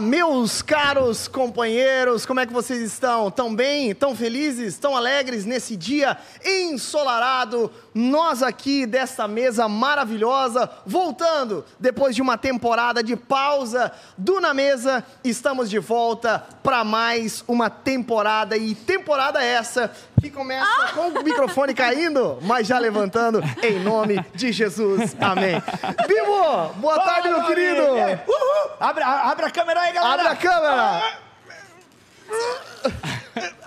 meus caros companheiros, como é que vocês estão? Tão bem? Tão felizes? Tão alegres nesse dia ensolarado? Nós aqui desta mesa maravilhosa, voltando depois de uma temporada de pausa do Na Mesa, estamos de volta para mais uma temporada e temporada essa que começa ah! com o microfone caindo, mas já levantando em nome de Jesus. Amém. Bibo, boa tarde, meu querido. Uhul. Abre, abre a câmera aí, galera. Abre a câmera.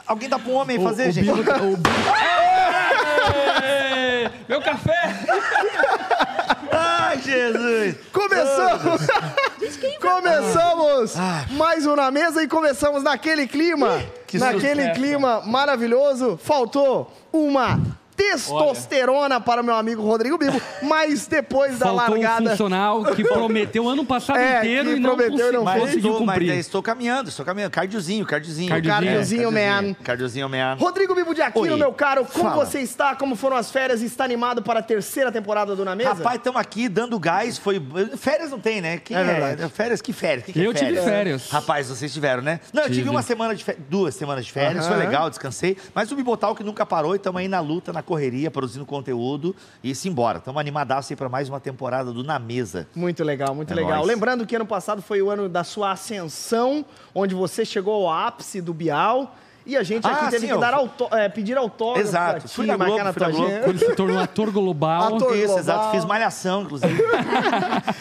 Alguém dá para um homem fazer, o gente? Bibo, o Bibo... Meu café! Jesus! Começamos! começamos mais um na mesa e começamos naquele clima. Que naquele clima maravilhoso. Faltou uma testosterona Olha. para o meu amigo Rodrigo Bibo, mas depois da largada... um funcional que prometeu ano passado é, inteiro e não, prometeu, não mas conseguiu estou, cumprir. Mas estou caminhando, estou caminhando. Cardiozinho, cardiozinho. Cardiozinho, é, man. Cardiozinho, man. Rodrigo Bibo de Aquino, Oi. meu caro, como Fala. você está? Como foram as férias? Está animado para a terceira temporada do Na Mesa? Rapaz, estamos aqui dando gás. Foi... Férias não tem, né? Que é, verdade. É? Férias, que férias? Que que é eu férias? tive férias. Rapaz, vocês tiveram, né? Não, eu tive, tive uma semana de férias, duas semanas de férias, uh -huh. foi legal, descansei. Mas o Bibotal que nunca parou e estamos aí na luta, na correria, produzindo conteúdo e se embora. Estamos animadaços aí para mais uma temporada do Na Mesa. Muito legal, muito é legal. Nóis. Lembrando que ano passado foi o ano da sua ascensão, onde você chegou ao ápice do Bial. E a gente aqui ah, teve sim, que dar auto, é, pedir autógrafo. Exato. Fui na Globo, fui na Globo. Quando se tornou ator global. Ator Isso, global. exato. Fiz malhação, inclusive.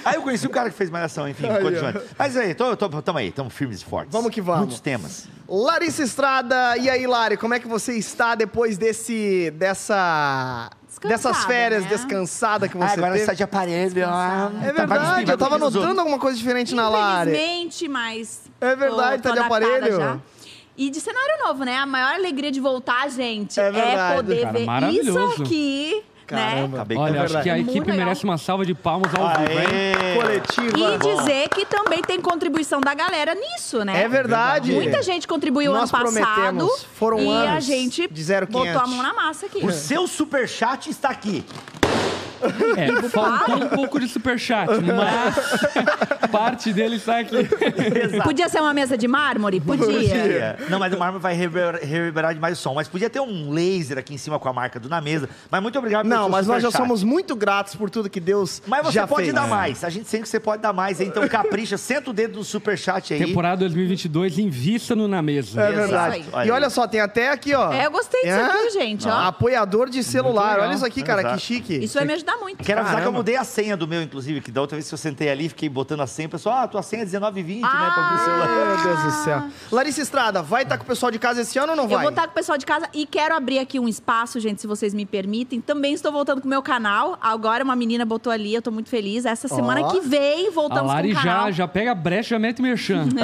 aí eu conheci um cara que fez malhação, enfim, aí, Mas aí, tô, tô, tamo aí, estamos firmes e fortes. Vamos que vamos. Muitos temas. Larissa Estrada, e aí, Lari, como é que você está depois desse, dessa dessas férias né? descansada que você ah, agora teve. está de aparelho. Ah, é tá verdade, eu tava notando alguma coisa diferente na Lari. Infelizmente, mas... É verdade, tô, tô tá de aparelho. Já. E de cenário novo, né? A maior alegria de voltar, gente, é, é poder Cara, ver isso aqui Caramba. Né? Olha, acho que a equipe merece uma salva de palmas ao vivo, hein? Coletiva. E dizer que também tem contribuição da galera nisso, né? É verdade. Muita gente contribuiu Nós ano passado. Foram e anos a gente botou a mão na massa aqui. O seu superchat está aqui. É, faltou um pouco de superchat, mas parte dele está aqui. Exato. Podia ser uma mesa de mármore? Podia. podia. Não, mas o mármore vai reverberar demais o som. Mas podia ter um laser aqui em cima com a marca do Na Mesa. Mas muito obrigado Não, mas nós já somos muito gratos por tudo que Deus Mas você já pode fez. dar mais. A gente sente que você pode dar mais. Então capricha, senta o dedo no superchat aí. Temporada 2022, invista no Na Mesa. É verdade. E olha só, tem até aqui, ó. É, eu gostei disso é? aqui, gente. Ó. Apoiador de celular. Olha isso aqui, cara, Exato. que chique. Isso vai me ajudar muito. Quero avisar que eu mudei a senha do meu, inclusive, que da outra vez que eu sentei ali, fiquei botando a senha, o pessoal, ah, tua senha é 1920, ah, né, pra celular. Meu Deus do céu. Larissa Estrada, vai estar tá com o pessoal de casa esse ano ou não vai? Eu vou estar tá com o pessoal de casa e quero abrir aqui um espaço, gente, se vocês me permitem. Também estou voltando com o meu canal. Agora uma menina botou ali, eu tô muito feliz. Essa semana oh. que vem, voltamos a Lari com o canal. já, já pega a brecha, já mete merchan.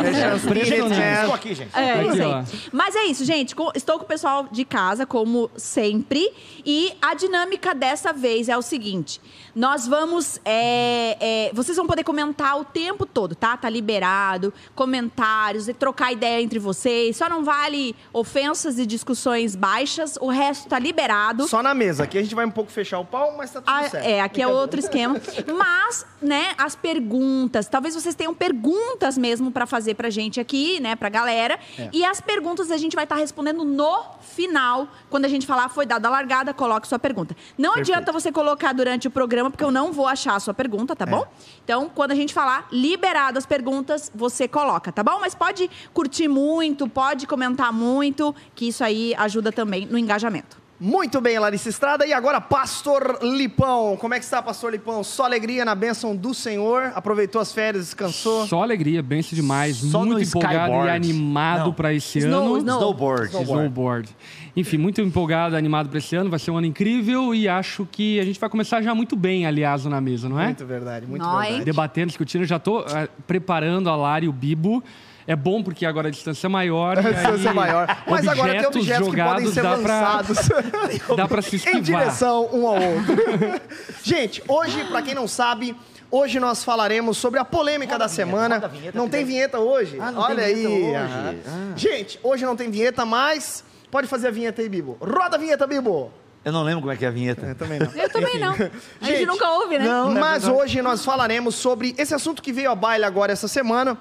É, aqui, gente. É, aqui, aí. Mas é isso, gente. Estou com o pessoal de casa, como sempre. E a dinâmica dessa vez é o seguinte seguinte: nós vamos. É, é, vocês vão poder comentar o tempo todo, tá? Tá liberado. Comentários, trocar ideia entre vocês. Só não vale ofensas e discussões baixas. O resto tá liberado. Só na mesa. Aqui a gente vai um pouco fechar o pau, mas tá tudo ah, certo. É, aqui é outro esquema. Mas, né, as perguntas. Talvez vocês tenham perguntas mesmo para fazer pra gente aqui, né, pra galera. É. E as perguntas a gente vai estar tá respondendo no final. Quando a gente falar foi dada a largada, coloque sua pergunta. Não Perfeito. adianta você colocar durante o programa programa, porque eu não vou achar a sua pergunta, tá é. bom? Então, quando a gente falar liberado as perguntas, você coloca, tá bom? Mas pode curtir muito, pode comentar muito, que isso aí ajuda também no engajamento. Muito bem, Larissa Estrada. E agora, Pastor Lipão. Como é que está, Pastor Lipão? Só alegria na bênção do Senhor? Aproveitou as férias, descansou? Só alegria, bênção demais. Só muito empolgado skyboard. e animado para esse Snow, ano. Snow. Snowboard. Snowboard. Snowboard. Enfim, muito empolgado, animado para esse ano. Vai ser um ano incrível e acho que a gente vai começar já muito bem, aliás, na mesa, não é? Muito verdade, muito Nós. verdade. Debatendo, discutindo. Já estou uh, preparando a Lari e o Bibo é bom porque agora a distância é maior. A distância é maior. Mas agora tem objetos que podem ser dá lançados. Pra, dá pra se esquivar. em direção um ao outro. Gente, hoje, para quem não sabe, Hoje nós falaremos sobre a polêmica roda da vinheta, semana. Vinheta, não tem vinheta hoje? Ah, Olha aí. Hoje. Ah. Gente, hoje não tem vinheta, mas pode fazer a vinheta aí, Bibo. Roda a vinheta, Bibo. Eu não lembro como é que é a vinheta. Eu também não. Eu também não. A gente, gente nunca ouve, né? Não, mas hoje nós falaremos sobre esse assunto que veio à baila agora essa semana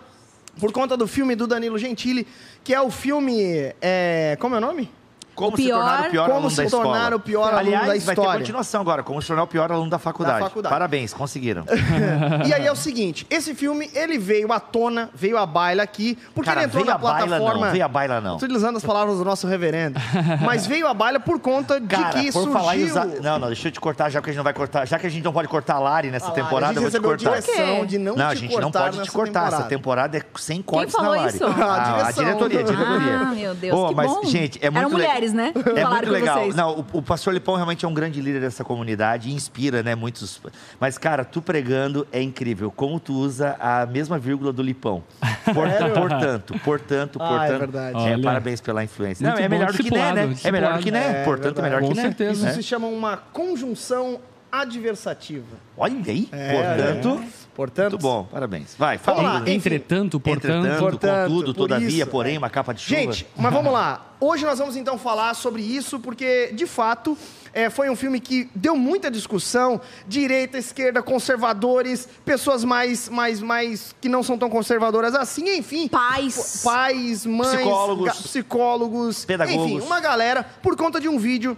por conta do filme do Danilo Gentili, que é o filme. é, como é o nome? Como O se tornar pior- o pior Como aluno se da escola. tornar o pior aluno Aliás, da vai ter história. continuação agora. Como se tornar o pior aluno da faculdade. Da faculdade. Parabéns, conseguiram. e aí é o seguinte, esse filme, ele veio à tona, veio à baila aqui, porque Cara, ele entrou na baila plataforma... não, veio a baila não. Utilizando as palavras do nosso reverendo. Mas veio à baila por conta de Cara, que por surgiu... falar em usar... Não, não, deixa eu te cortar, já que a gente não vai cortar. Já que a gente não pode cortar a Lari nessa A Lari, temporada, a gente eu vou te cortar. direção de não, Não, te a gente não pode te cortar. Essa temporada. temporada é sem cortes falou na Lari. isso? A a diretoria, a diretoria. Ah, meu Deus, que mas, bom. gente, é muito Eram le- né? É muito com legal. vocês. Não, o, o pastor Lipão realmente é um grande líder dessa comunidade e inspira, né, muitos. Mas, cara, tu pregando é incrível. Como tu usa a mesma vírgula do Lipão. Por- portanto, portanto, Ah, é portanto. verdade. É, Olha. parabéns pela influência. Não, é melhor do que né, né? É melhor do que né. discipulado. portanto, é É melhor Com que né. certeza. Isso né? se chama uma conjunção adversativa. Olha aí. É, portanto, Portanto, muito bom. Parabéns. Vai, fala. lá, enfim. Entretanto, portanto. Entretanto, Portanto, contudo, por todavia, isso, porém, é. uma capa de chuva. Gente, mas vamos lá. Hoje nós vamos então falar sobre isso, porque, de fato, é, foi um filme que deu muita discussão. Direita, esquerda, conservadores, pessoas mais, mais, mais que não são tão conservadoras assim, enfim. Pais. Pais, mães, Psicólogos. psicólogos, Pedagogos. enfim, uma galera, por conta de um vídeo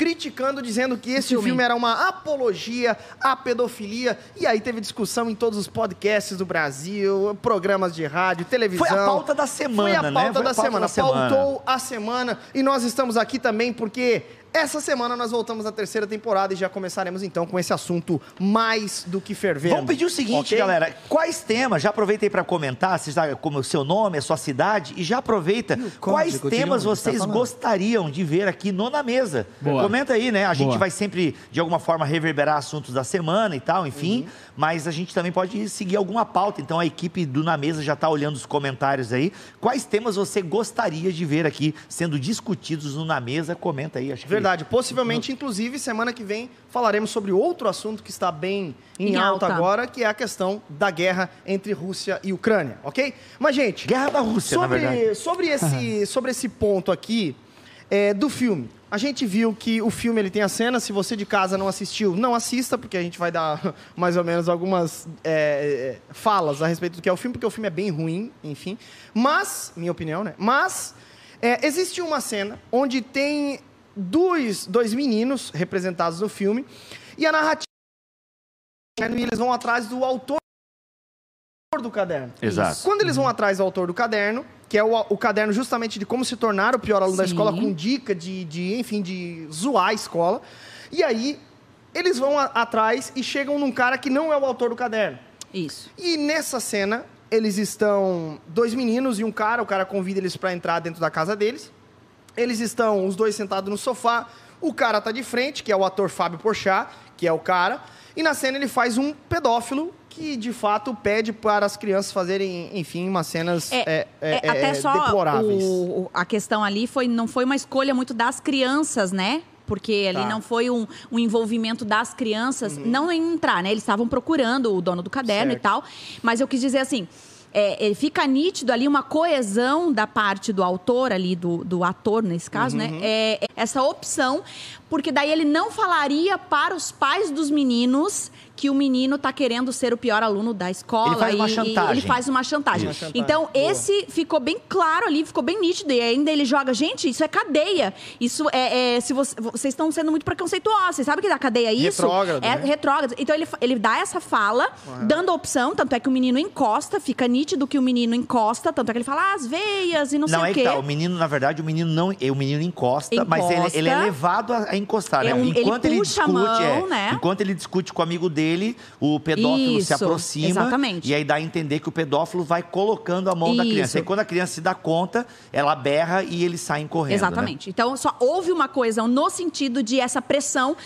criticando, dizendo que esse filme. filme. era uma apologia à pedofilia. E aí teve discussão em todos os podcasts do Brasil, programas de rádio, televisão. Foi a pauta da semana, Foi a né? pauta, Foi a da, pauta semana. da semana. Pautou a semana. E nós estamos aqui também porque essa semana nós voltamos à terceira temporada e já começaremos então com esse assunto mais do que fervendo. Vamos pedir o seguinte, Ok? galera. Quais temas? Já aproveita aí para comentar, se está como o seu nome, a sua cidade, e já aproveita quais temas tá vocês falando? gostariam de ver aqui no Na Mesa. Boa. Comenta aí, né? A gente Boa. vai sempre, de alguma forma, reverberar assuntos da semana e tal, enfim. Uhum. Mas a gente também pode seguir alguma pauta. Então a equipe do Na Mesa já está olhando os comentários aí. Quais temas você gostaria de ver aqui sendo discutidos no Na Mesa? Comenta aí. Acho que Verdade. Possivelmente, inclusive, semana que vem falaremos sobre outro assunto que está bem em, Em alta. alta. agora, que é a questão da guerra entre Rússia e Ucrânia, ok? Mas, gente, Guerra da Rússia, na verdade. sobre, sobre, esse, sobre esse ponto aqui é, do filme. A gente viu que o filme ele tem a cena, se você de casa não assistiu, não assista, porque a gente vai dar mais ou menos algumas é, é, falas a respeito do que é o filme, porque o filme é bem ruim, enfim. Mas, minha opinião, né? Mas é, existe uma cena onde tem dois, dois meninos representados no filme, e a narrativa e eles vão atrás do autor do caderno. Exato. Quando eles vão atrás do autor do caderno, que é o, o caderno justamente de como se tornar o pior aluno da Sim. escola, com dica de, de, enfim, de zoar a escola. E aí, eles vão a- atrás e chegam num cara que não é o autor do caderno. Isso. E nessa cena, eles estão dois meninos e um cara, o cara convida eles para entrar dentro da casa deles. Eles estão os dois sentados no sofá, o cara tá de frente, que é o ator Fábio Porchat, que é o cara, e na cena ele faz um pedófilo que de fato pede para as crianças fazerem, enfim, umas cenas é, é, É, até é, só deploráveis. o- a questão ali foi não foi uma escolha muito das crianças, né? Porque ali Tá. Uhum. não foi um, um envolvimento das crianças, não em entrar, né? Eles estavam procurando o dono do caderno Certo. e tal. Mas eu quis dizer assim. É, é, fica nítido ali uma coesão da parte do autor ali, do, do ator nesse caso, Uhum. né? É essa opção, porque daí ele não falaria para os pais dos meninos que o menino tá querendo ser o pior aluno da escola. Ele faz uma e- e chantagem. ele faz uma chantagem. Uma chantagem. Então, Boa. esse ficou bem claro ali, ficou bem nítido. E ainda ele joga, gente, isso é cadeia. Isso é. é- se você- vocês estão sendo muito preconceituosos. Vocês sabem que da cadeia é isso? Retrógrado, É né? retrógrado. Então ele, ele dá essa fala, dando a opção, tanto é que o menino encosta, fica nítido que o menino encosta, tanto é que ele fala ah, as veias e não, Não, sei é o que quê. tá. O menino, na verdade, o menino não. O menino encosta, mas ele, Encosta. ele é levado a, encostar, É né? um- ele enquanto ele, puxa a discute, mão, é, né? enquanto ele discute com o amigo dele, o pedófilo se Isso, aproxima. exatamente. E aí dá a entender que o pedófilo vai colocando a mão da Isso. criança. Aí quando a criança se dá conta, ela berra e eles saem correndo. né? Exatamente. Então, só houve uma coesão no sentido de essa pressão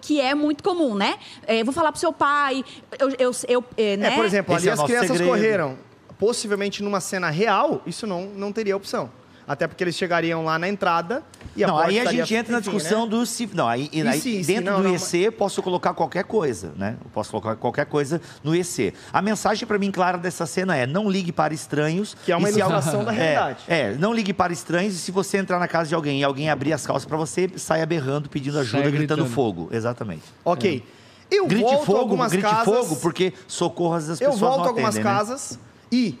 que é muito comum, né? É, vou falar pro seu pai, eu, eu, eu, é, né? É, por exemplo, Esse ali é o as crianças segredo. correram. Possivelmente numa cena real, isso não, não teria opção. Até porque eles chegariam lá na entrada e a não, porta aí a estaria- gente entra na enfim, discussão né? do se. Não, aí, E aí se- se dentro não, do não, EC posso colocar qualquer coisa, né? Eu posso colocar qualquer coisa no EC. A mensagem para mim clara dessa cena é: não ligue para estranhos. Que é uma e se al- ilustração da realidade. É, é, não ligue para estranhos e se você entrar na casa de alguém e alguém abrir as calças para você, saia berrando, pedindo ajuda, Saia gritando, gritando. fogo. Exatamente. Ok. Eu Grite volto a fogo, algumas grite casas. fogo, porque socorro as Eu pessoas volto não a algumas atendem, né? casas e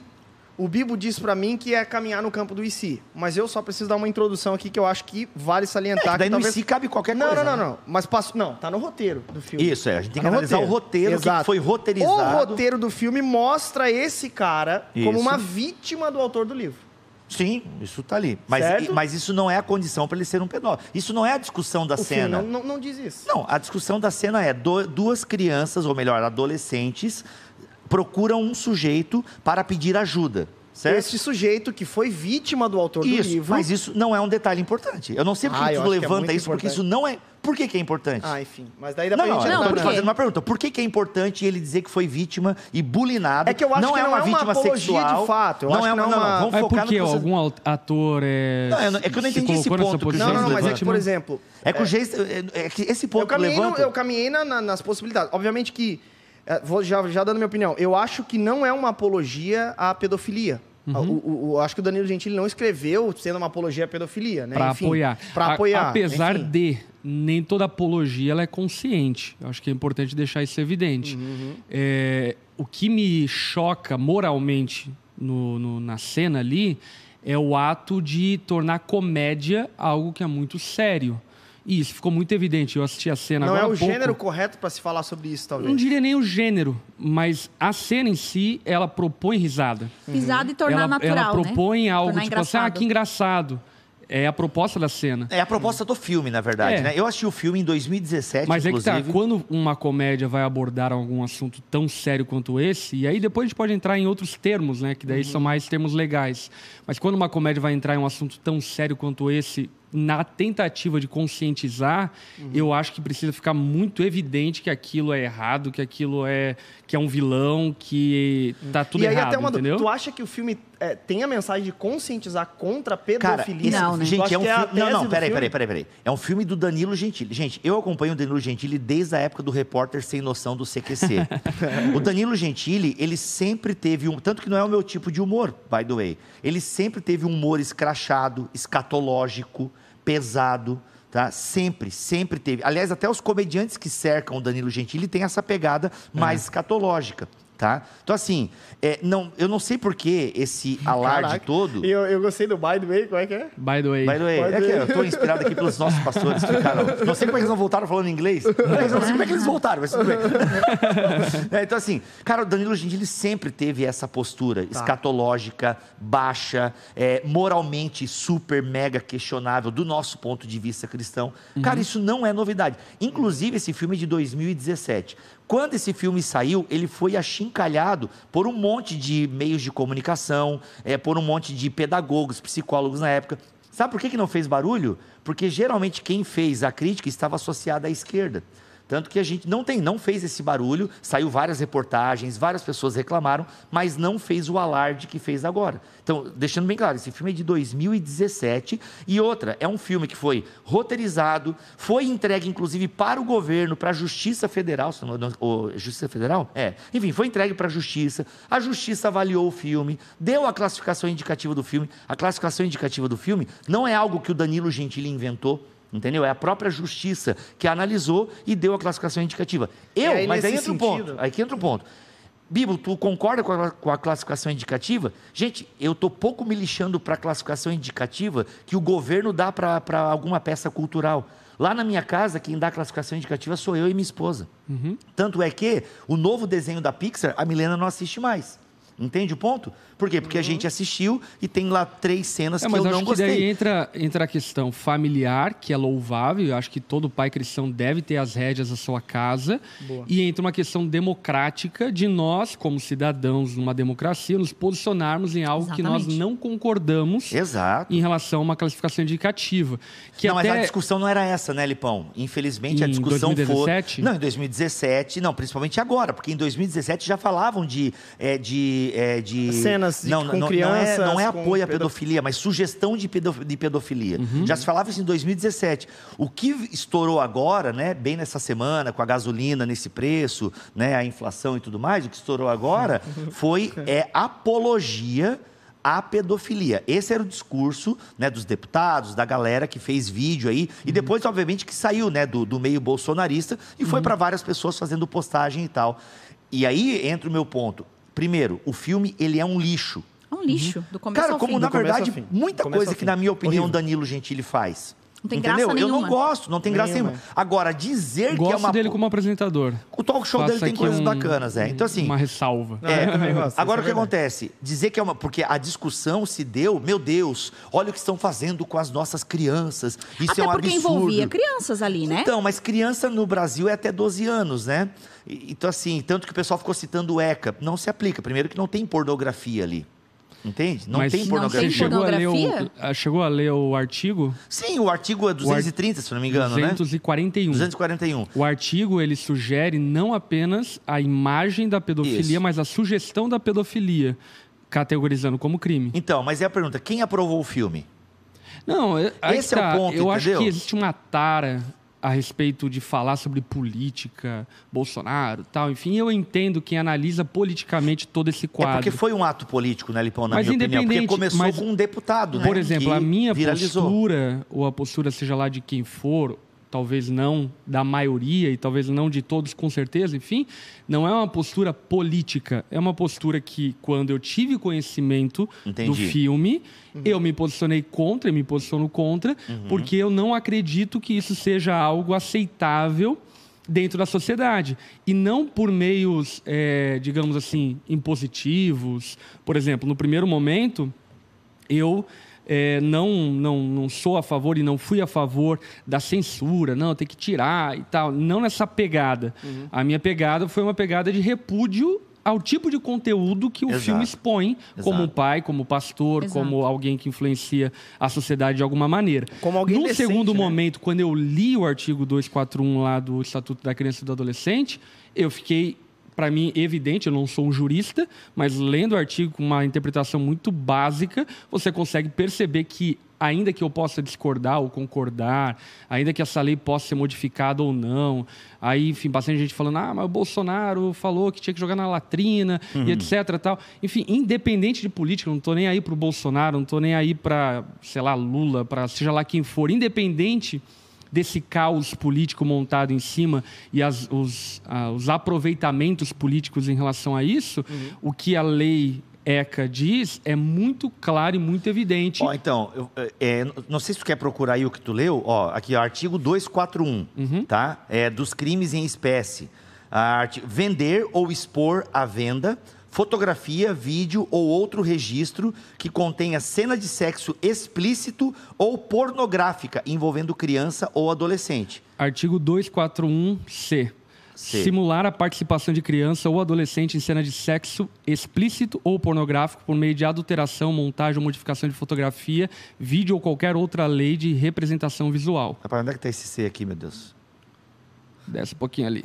O Bibo disse pra mim que é caminhar no campo do IC, mas eu só preciso dar uma introdução aqui que eu acho que vale salientar. É, daí que no talvez... IC cabe qualquer não, coisa. Não, não, né? não, Mas passo... não, tá no roteiro do filme. Isso, é. A gente tem Tá que analisar o roteiro, o que Exato. foi roteirizado. O roteiro do filme mostra esse cara como Isso. uma vítima do autor do livro. Sim, isso tá ali. Mas, mas isso não é a condição para ele ser um pedófilo. Isso não é a discussão da O filme cena. não, não, não diz isso. Não, a discussão da cena é do- duas crianças, ou melhor, adolescentes, procuram um sujeito para pedir ajuda. Certo? Este sujeito que foi vítima do autor do Isso, livro. mas isso não é um detalhe importante. Eu não sei porque Ah, tu é levanta muito isso, porque importante. isso não é. Por que, que é importante? Ah, enfim. Mas daí dá não, pra não, gente eu Não, quê? fazendo uma pergunta. Por que, que é importante ele dizer que foi vítima e bulinado? É que eu acho não que é não uma é uma vítima apologia sexual. de fato. Eu não acho é que uma. não é Não, não, uma- vamos Mas focar por que no algum al- ator é. Não, não- é que eu não entendi esse ponto que posição Não, não, não, mas é que, por exemplo. É que o Geis- é, é que esse ponto Eu caminhei, levanta. eu caminhei na- na- nas possibilidades. Obviamente que, é, vou já, já dando minha opinião, eu acho que não é uma apologia à pedofilia. Uhum. O, o- o- acho que o Danilo Gentili não escreveu sendo uma apologia à pedofilia, né? Enfim, apoiar. Pra A- apoiar. apesar enfim. de nem toda apologia ela é consciente. Eu acho que é importante deixar isso evidente. Uhum. É, o que me choca moralmente no- no- na cena ali é o ato de tornar comédia algo que é muito sério. E isso ficou muito evidente. Eu assisti a cena Não é agora o há pouco. gênero correto pra se falar sobre isso, talvez. Não diria nem o gênero, mas a cena em si, ela propõe risada. Pisado e tornar ela, natural, ela propõe né? algo Tornar tipo assim, ah, engraçado. que engraçado. É a proposta da cena. É a proposta do filme, na verdade, É. né? Eu assisti o filme em 2017, Mas é que inclusive. tá, quando uma comédia vai abordar algum assunto tão sério quanto esse, e aí depois a gente pode entrar em outros termos, né? Que daí são mais termos legais. Mas quando uma comédia vai entrar em um assunto tão sério quanto esse, na tentativa de conscientizar, eu acho que precisa ficar muito evidente que aquilo é errado, que aquilo é que é um vilão, que tá tudo e aí errado, até uma entendeu? Tu acha que o filme é, tem a mensagem de conscientizar contra a Cara, pedofilia? esse- Não, né? Gente, é um a filme. Não, tese não, do peraí, peraí, peraí, peraí. É um filme do Danilo Gentili. Gente, eu acompanho o Danilo Gentili desde a época do repórter sem noção do CQC. o Danilo Gentili, ele sempre teve um. Tanto que não é o meu tipo de humor, by the way. Ele sempre teve um humor escrachado, escatológico, pesado. Tá? Sempre, sempre teve. Aliás, até os comediantes que cercam o Danilo Gentili têm essa pegada mais escatológica. Tá? Então, assim, é, não, eu não sei por que esse alarde Caraca. todo. E eu, eu gostei do by the way, como é que é? By the way. By the way, Pode é que eu estou inspirado aqui pelos nossos pastores que ficaram. Não sei como é que eles não voltaram falando inglês. Eu não sei como é que eles voltaram, mas tudo bem. É, então, assim, cara, o Danilo Gentili sempre teve essa postura escatológica, baixa, é, moralmente super, mega questionável do nosso ponto de vista cristão. Cara, isso não é novidade. Inclusive, esse filme é de 2017. Quando esse filme saiu, ele foi achincalhado por um monte de meios de comunicação, é, por um monte de pedagogos, psicólogos na época. Sabe por que, que não fez barulho? Porque geralmente quem fez a crítica estava associada à esquerda. Tanto que a gente não tem, não fez esse barulho, saiu várias reportagens, várias pessoas reclamaram, mas não fez o alarde que fez agora. Então, deixando bem claro, esse filme é de 2017 e outra, é um filme que foi roteirizado, foi entregue inclusive para o governo, para a Justiça Federal, se não, não, o- Justiça Federal? É. Enfim, foi entregue para a Justiça. A Justiça avaliou o filme, deu a classificação indicativa do filme. A classificação indicativa do filme não é algo que o Danilo Gentili inventou. Entendeu? É a própria justiça que analisou e deu a classificação indicativa. Eu, É aí mas aí entra um ponto. sentido. Aí que entra um ponto. Bibo, tu concorda com a, com a classificação indicativa? Gente, eu tô pouco me lixando para a classificação indicativa que o governo dá para alguma peça cultural. Lá na minha casa, quem dá a classificação indicativa sou eu e minha esposa. Tanto é que o novo desenho da Pixar, a Milena não assiste mais. Entende o ponto? Por quê? Porque a gente assistiu e tem lá três cenas É, que mas eu acho não que daí gostei. entra, entra a questão familiar, que é louvável. Eu acho que todo pai cristão deve ter as rédeas da sua casa. E entra uma questão democrática de nós, como cidadãos numa democracia, nos posicionarmos em algo que nós Exatamente. não concordamos Exato. em relação a uma classificação indicativa. Que não, até... mas a discussão não era essa, né, Lipão? Infelizmente a Em discussão 2017? foi. Não, em 2017, não, principalmente agora, porque em 2017 já falavam de. é, de, é, de Cenas de- não, com não, crianças, Não é, não é apoio à pedof- pedofilia, mas sugestão de, pedof- de pedofilia. Uhum. Já se falava isso em 2017. O que estourou agora, né, bem nessa semana, com a gasolina nesse preço, né, a inflação e tudo mais, o que estourou agora foi é, apologia à pedofilia. Esse era o discurso né, dos deputados, da galera que fez vídeo aí, e depois, obviamente, que saiu né, do, do meio bolsonarista e foi para várias pessoas fazendo postagem e tal. E aí entra o meu ponto. Primeiro, o filme ele é um lixo. É um lixo, do começo Cara, ao como fim. na Do verdade, muita coisa que, na minha opinião, Horrível. Danilo Gentili faz. Não tem Entendeu? graça Eu não nenhuma. gosto, não tem graça Nenhuma. nenhuma. Agora, dizer que é Gosto uma. dele como apresentador. O talk show dele tem coisas um- bacanas, é. Então, assim. Uma ressalva. Também gosto, Agora o que é acontece? Dizer que é uma. Porque a discussão se deu, meu Deus, olha o que estão fazendo com as nossas crianças. Isso Até é um porque absurdo. envolvia crianças ali, né? Então, mas criança no Brasil é até 12 anos, né? Então, assim, tanto que o pessoal ficou citando o ECA. Não se aplica. Primeiro que não tem pornografia ali. Entende? Não Mas tem Não pornografia. tem Você chegou a, ler o, ah, chegou a ler o artigo Sim, o artigo é 230, se não me engano, né? 241. 241. O artigo ele sugere não apenas a imagem da pedofilia, Isso. mas a sugestão da pedofilia, categorizando como crime. Então, mas é a pergunta: quem aprovou o filme? Não, é- Esse é o tá. ponto, Eu acho entendeu? que existe uma tara a respeito de falar sobre política, Bolsonaro, tal. Enfim, eu entendo quem analisa politicamente todo esse É quadro. porque foi um ato político, né, Lipão, na Mas minha opinião. Porque independente, começou mas- com um deputado, né? Por exemplo, a minha viralizou. postura, ou a postura seja lá de quem for, talvez não da maioria e talvez não de todos com certeza, enfim, não é uma postura política, é uma postura que quando eu tive conhecimento do Entendi. filme, eu me posicionei contra, e me posiciono contra, Uhum. porque eu não acredito que isso seja algo aceitável dentro da sociedade e não por meios, eh, digamos assim, impositivos. Por exemplo, no primeiro momento eu eh, não, não, não sou a favor e não fui a favor da censura, não, tem que tirar e tal. Não nessa pegada. Uhum. A minha pegada foi uma pegada de repúdio ao tipo de conteúdo que o Exato. filme expõe, como Exato. pai, como pastor, Exato. como alguém que influencia a sociedade de alguma maneira. Como alguém No decente, segundo né? momento, quando eu li o artigo 241 lá do Estatuto da Criança e do Adolescente, eu fiquei, para mim, evidente, eu não sou um jurista, mas lendo o artigo com uma interpretação muito básica, você consegue perceber que ainda que eu possa discordar ou concordar, ainda que essa lei possa ser modificada ou não, aí, enfim, bastante gente falando, ah, mas o Bolsonaro falou que tinha que jogar na latrina e etc tal. Enfim, independente de política, não estou nem aí para o Bolsonaro, não estou nem aí para, sei lá, Lula, para seja lá quem for, independente desse caos político montado em cima e as- os, ah, os aproveitamentos políticos em relação a isso, o que a lei ECA diz é muito claro e muito evidente. Ó, então, eu, é, não sei se tu quer procurar aí o que tu leu. Ó, aqui, ó, artigo 241, Uhum. tá? É, dos crimes em espécie. A arti- vender ou expor à venda fotografia, vídeo ou outro registro que contenha cena de sexo explícito ou pornográfica envolvendo criança ou adolescente. Artigo 241-C. C. Simular a participação de criança ou adolescente em cena de sexo explícito ou pornográfico por meio de adulteração, montagem ou modificação de fotografia, vídeo ou qualquer outra lei de representação visual. Rapaz, onde é que tá esse C aqui, meu Deus? Desce um pouquinho ali.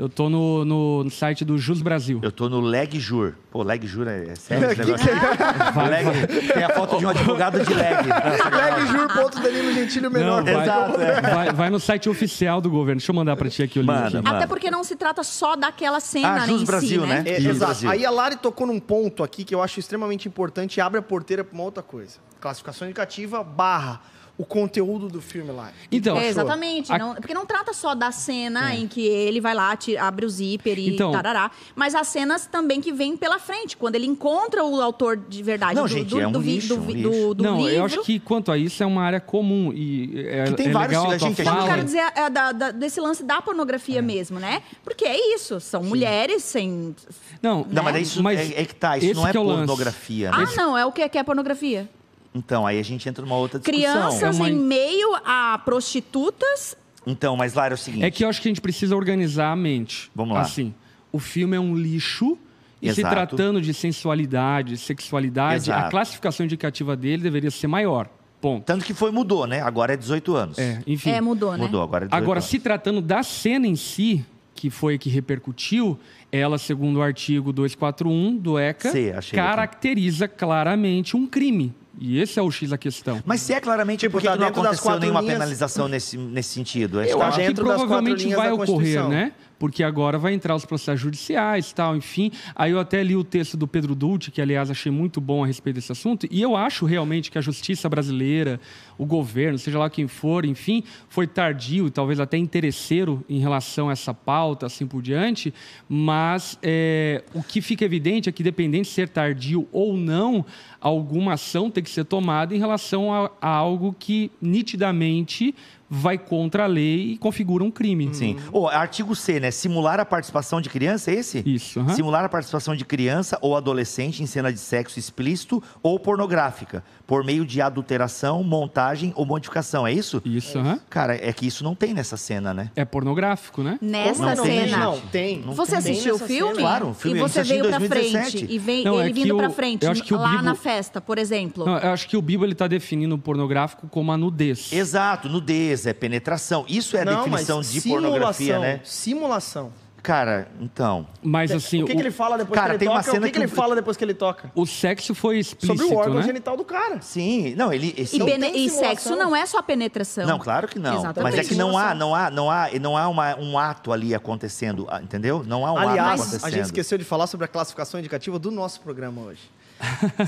Eu tô no, no- no site do Jus Brasil. Eu tô no Legjur. Pô, Legjur é, é sério esse negócio? é? Leg- tem a foto de um advogado de leg. Legjur.danilo Gentilho menor. Não, vai, Exato, é. vai, vai no site oficial do governo. Deixa eu mandar pra ti aqui o link. Manda, aqui. manda. Até porque não se trata só daquela cena Ah, Jus em Brasil, si, né? né? É, exato. Brasil. Aí a Lari tocou num ponto aqui que eu acho extremamente importante e abre a porteira para uma outra coisa. Classificação indicativa barra o conteúdo do filme lá. Então, É, exatamente. A- Não- porque não trata só da cena em que ele vai lá, tira- abre o zíper e Então- tarará, mas as cenas também que vêm pela frente, quando ele encontra o autor de verdade Não, do, gente, do, é um do, lixo, do, um do- do não, livro. eu acho que quanto a isso é uma área comum e é, Que tem é vários- legal a gente- a Eu fala. quero dizer é, da- da- desse lance da pornografia mesmo, né? Porque é isso, são mulheres sem... Não, Não, mas né? isso Mas é, é que tá, isso não é é pornografia. Ah, né? não, é o que que é pornografia? Então, aí a gente entra numa outra discussão. Crianças É uma- em meio a prostitutas Então, mas Lara, é o seguinte. É que eu acho que a gente precisa organizar a mente. Vamos lá. Assim, o filme é um lixo e se Exato. tratando de sensualidade, sexualidade, a Exato. classificação indicativa dele deveria ser maior. Ponto. Tanto que foi, mudou, né? Agora é 18 anos. É, enfim. É, mudou, né? Mudou, agora é 18 Agora, anos. se tratando da cena em si, que foi a que repercutiu, ela, segundo o artigo 241 do ECA, Sim, caracteriza claramente um crime. E esse é o X da questão. Mas se é claramente, Tipo, por que tá não aconteceu nenhuma linhas- penalização nesse, nesse sentido? Eu tá acho que dentro das quatro provavelmente linhas vai da ocorrer, Constituição. né? Porque agora vai entrar os processos judiciais tal, enfim. Aí eu até li o texto do Pedro Dulce, que aliás achei muito bom a respeito desse assunto, e eu acho realmente que a justiça brasileira, o governo, seja lá quem for, enfim, foi tardio talvez até interesseiro em relação a essa pauta, assim por diante, mas é, o que fica evidente é que, dependente de ser tardio ou não, alguma ação tem que ser tomada em relação a, a algo que nitidamente vai contra a lei e configura um crime. Sim. O artigo C, né? Simular a participação de criança, é esse? Isso, aham. Simular a participação de criança ou adolescente em cena de sexo explícito ou pornográfica, por meio de adulteração, montagem ou modificação, é isso? Isso, aham. Cara, é que isso não tem nessa cena, né? É pornográfico, né? Nessa Não tem, cena. Não, tem. Não Você tem assistiu o filme? cena. Claro, o filme E você veio pra 2017. frente. E vem Não, ele é vindo pra o- frente, eu acho que o lá Bibo- na festa, por exemplo. Não, eu acho que o Bibo ele está definindo o pornográfico como a nudez. Exato, nudez, é penetração. Isso é a Não, definição mas de simulação, pornografia, né? Simulação. Cara, então. Mas assim, o que, que ele fala depois Cara, que ele tem uma toca? O cena que, que que ele o- fala depois que ele toca? o sexo foi explícito, Sobre o órgão né? genital do cara. Sim, não, ele. esse- E, Não e sexo não é só penetração. Não, claro que não. Exatamente. Mas é que não há, não há, não há, não há uma- um ato ali acontecendo, ah, entendeu? Não há um ato Aliás, acontecendo. a gente esqueceu de falar sobre a classificação indicativa do nosso programa hoje.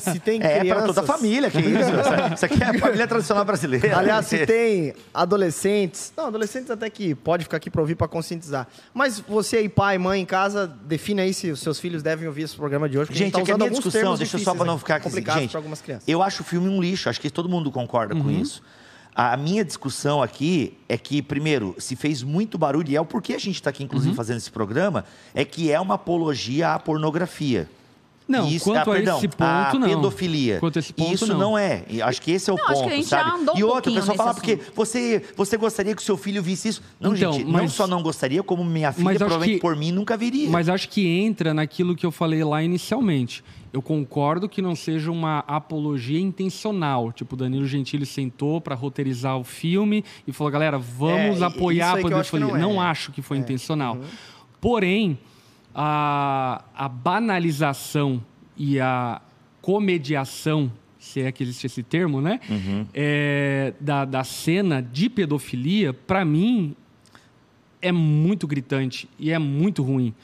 Se tem É crianças... para toda a família, que isso? Isso- Isso aqui é a família tradicional brasileira. Aliás, se tem adolescentes, não, adolescentes até que pode ficar aqui para ouvir para conscientizar. Mas você aí, pai, mãe, em casa, define aí se os seus filhos devem ouvir esse programa de hoje. porque Gente, a é gente tá usando alguns discussão, deixa eu só para não ficar aqui. complicados Gente, algumas crianças. eu acho o filme um lixo, acho que todo mundo concorda com isso. A minha discussão aqui é que, primeiro, se fez muito barulho, e é o porquê a gente está aqui, inclusive, fazendo esse programa, é que é uma apologia à pornografia. Não, Isso- quanto ah, a perdão, esse ponto, a não. pedofilia. Quanto a esse ponto, Isso não. não, é. Acho que esse é o Não, acho ponto, que a gente já sabe? andou um e outra, o pessoal fala nesse porque você, você gostaria que o seu filho visse isso. Não, Então, gente, não mas- só não gostaria, como minha filha, Mas acho provavelmente que- por mim, nunca viria. Mas acho que entra naquilo que eu falei lá inicialmente. Eu concordo que não seja uma apologia intencional. Tipo, o Danilo Gentili sentou para roteirizar o filme e falou: galera, vamos É, apoiar a acho pedofilia. não Não, é. acho que foi intencional. Porém, a, a banalização e a comediação, se é que existe esse termo, né? É, da, da cena de pedofilia, para mim, é muito gritante e é muito ruim.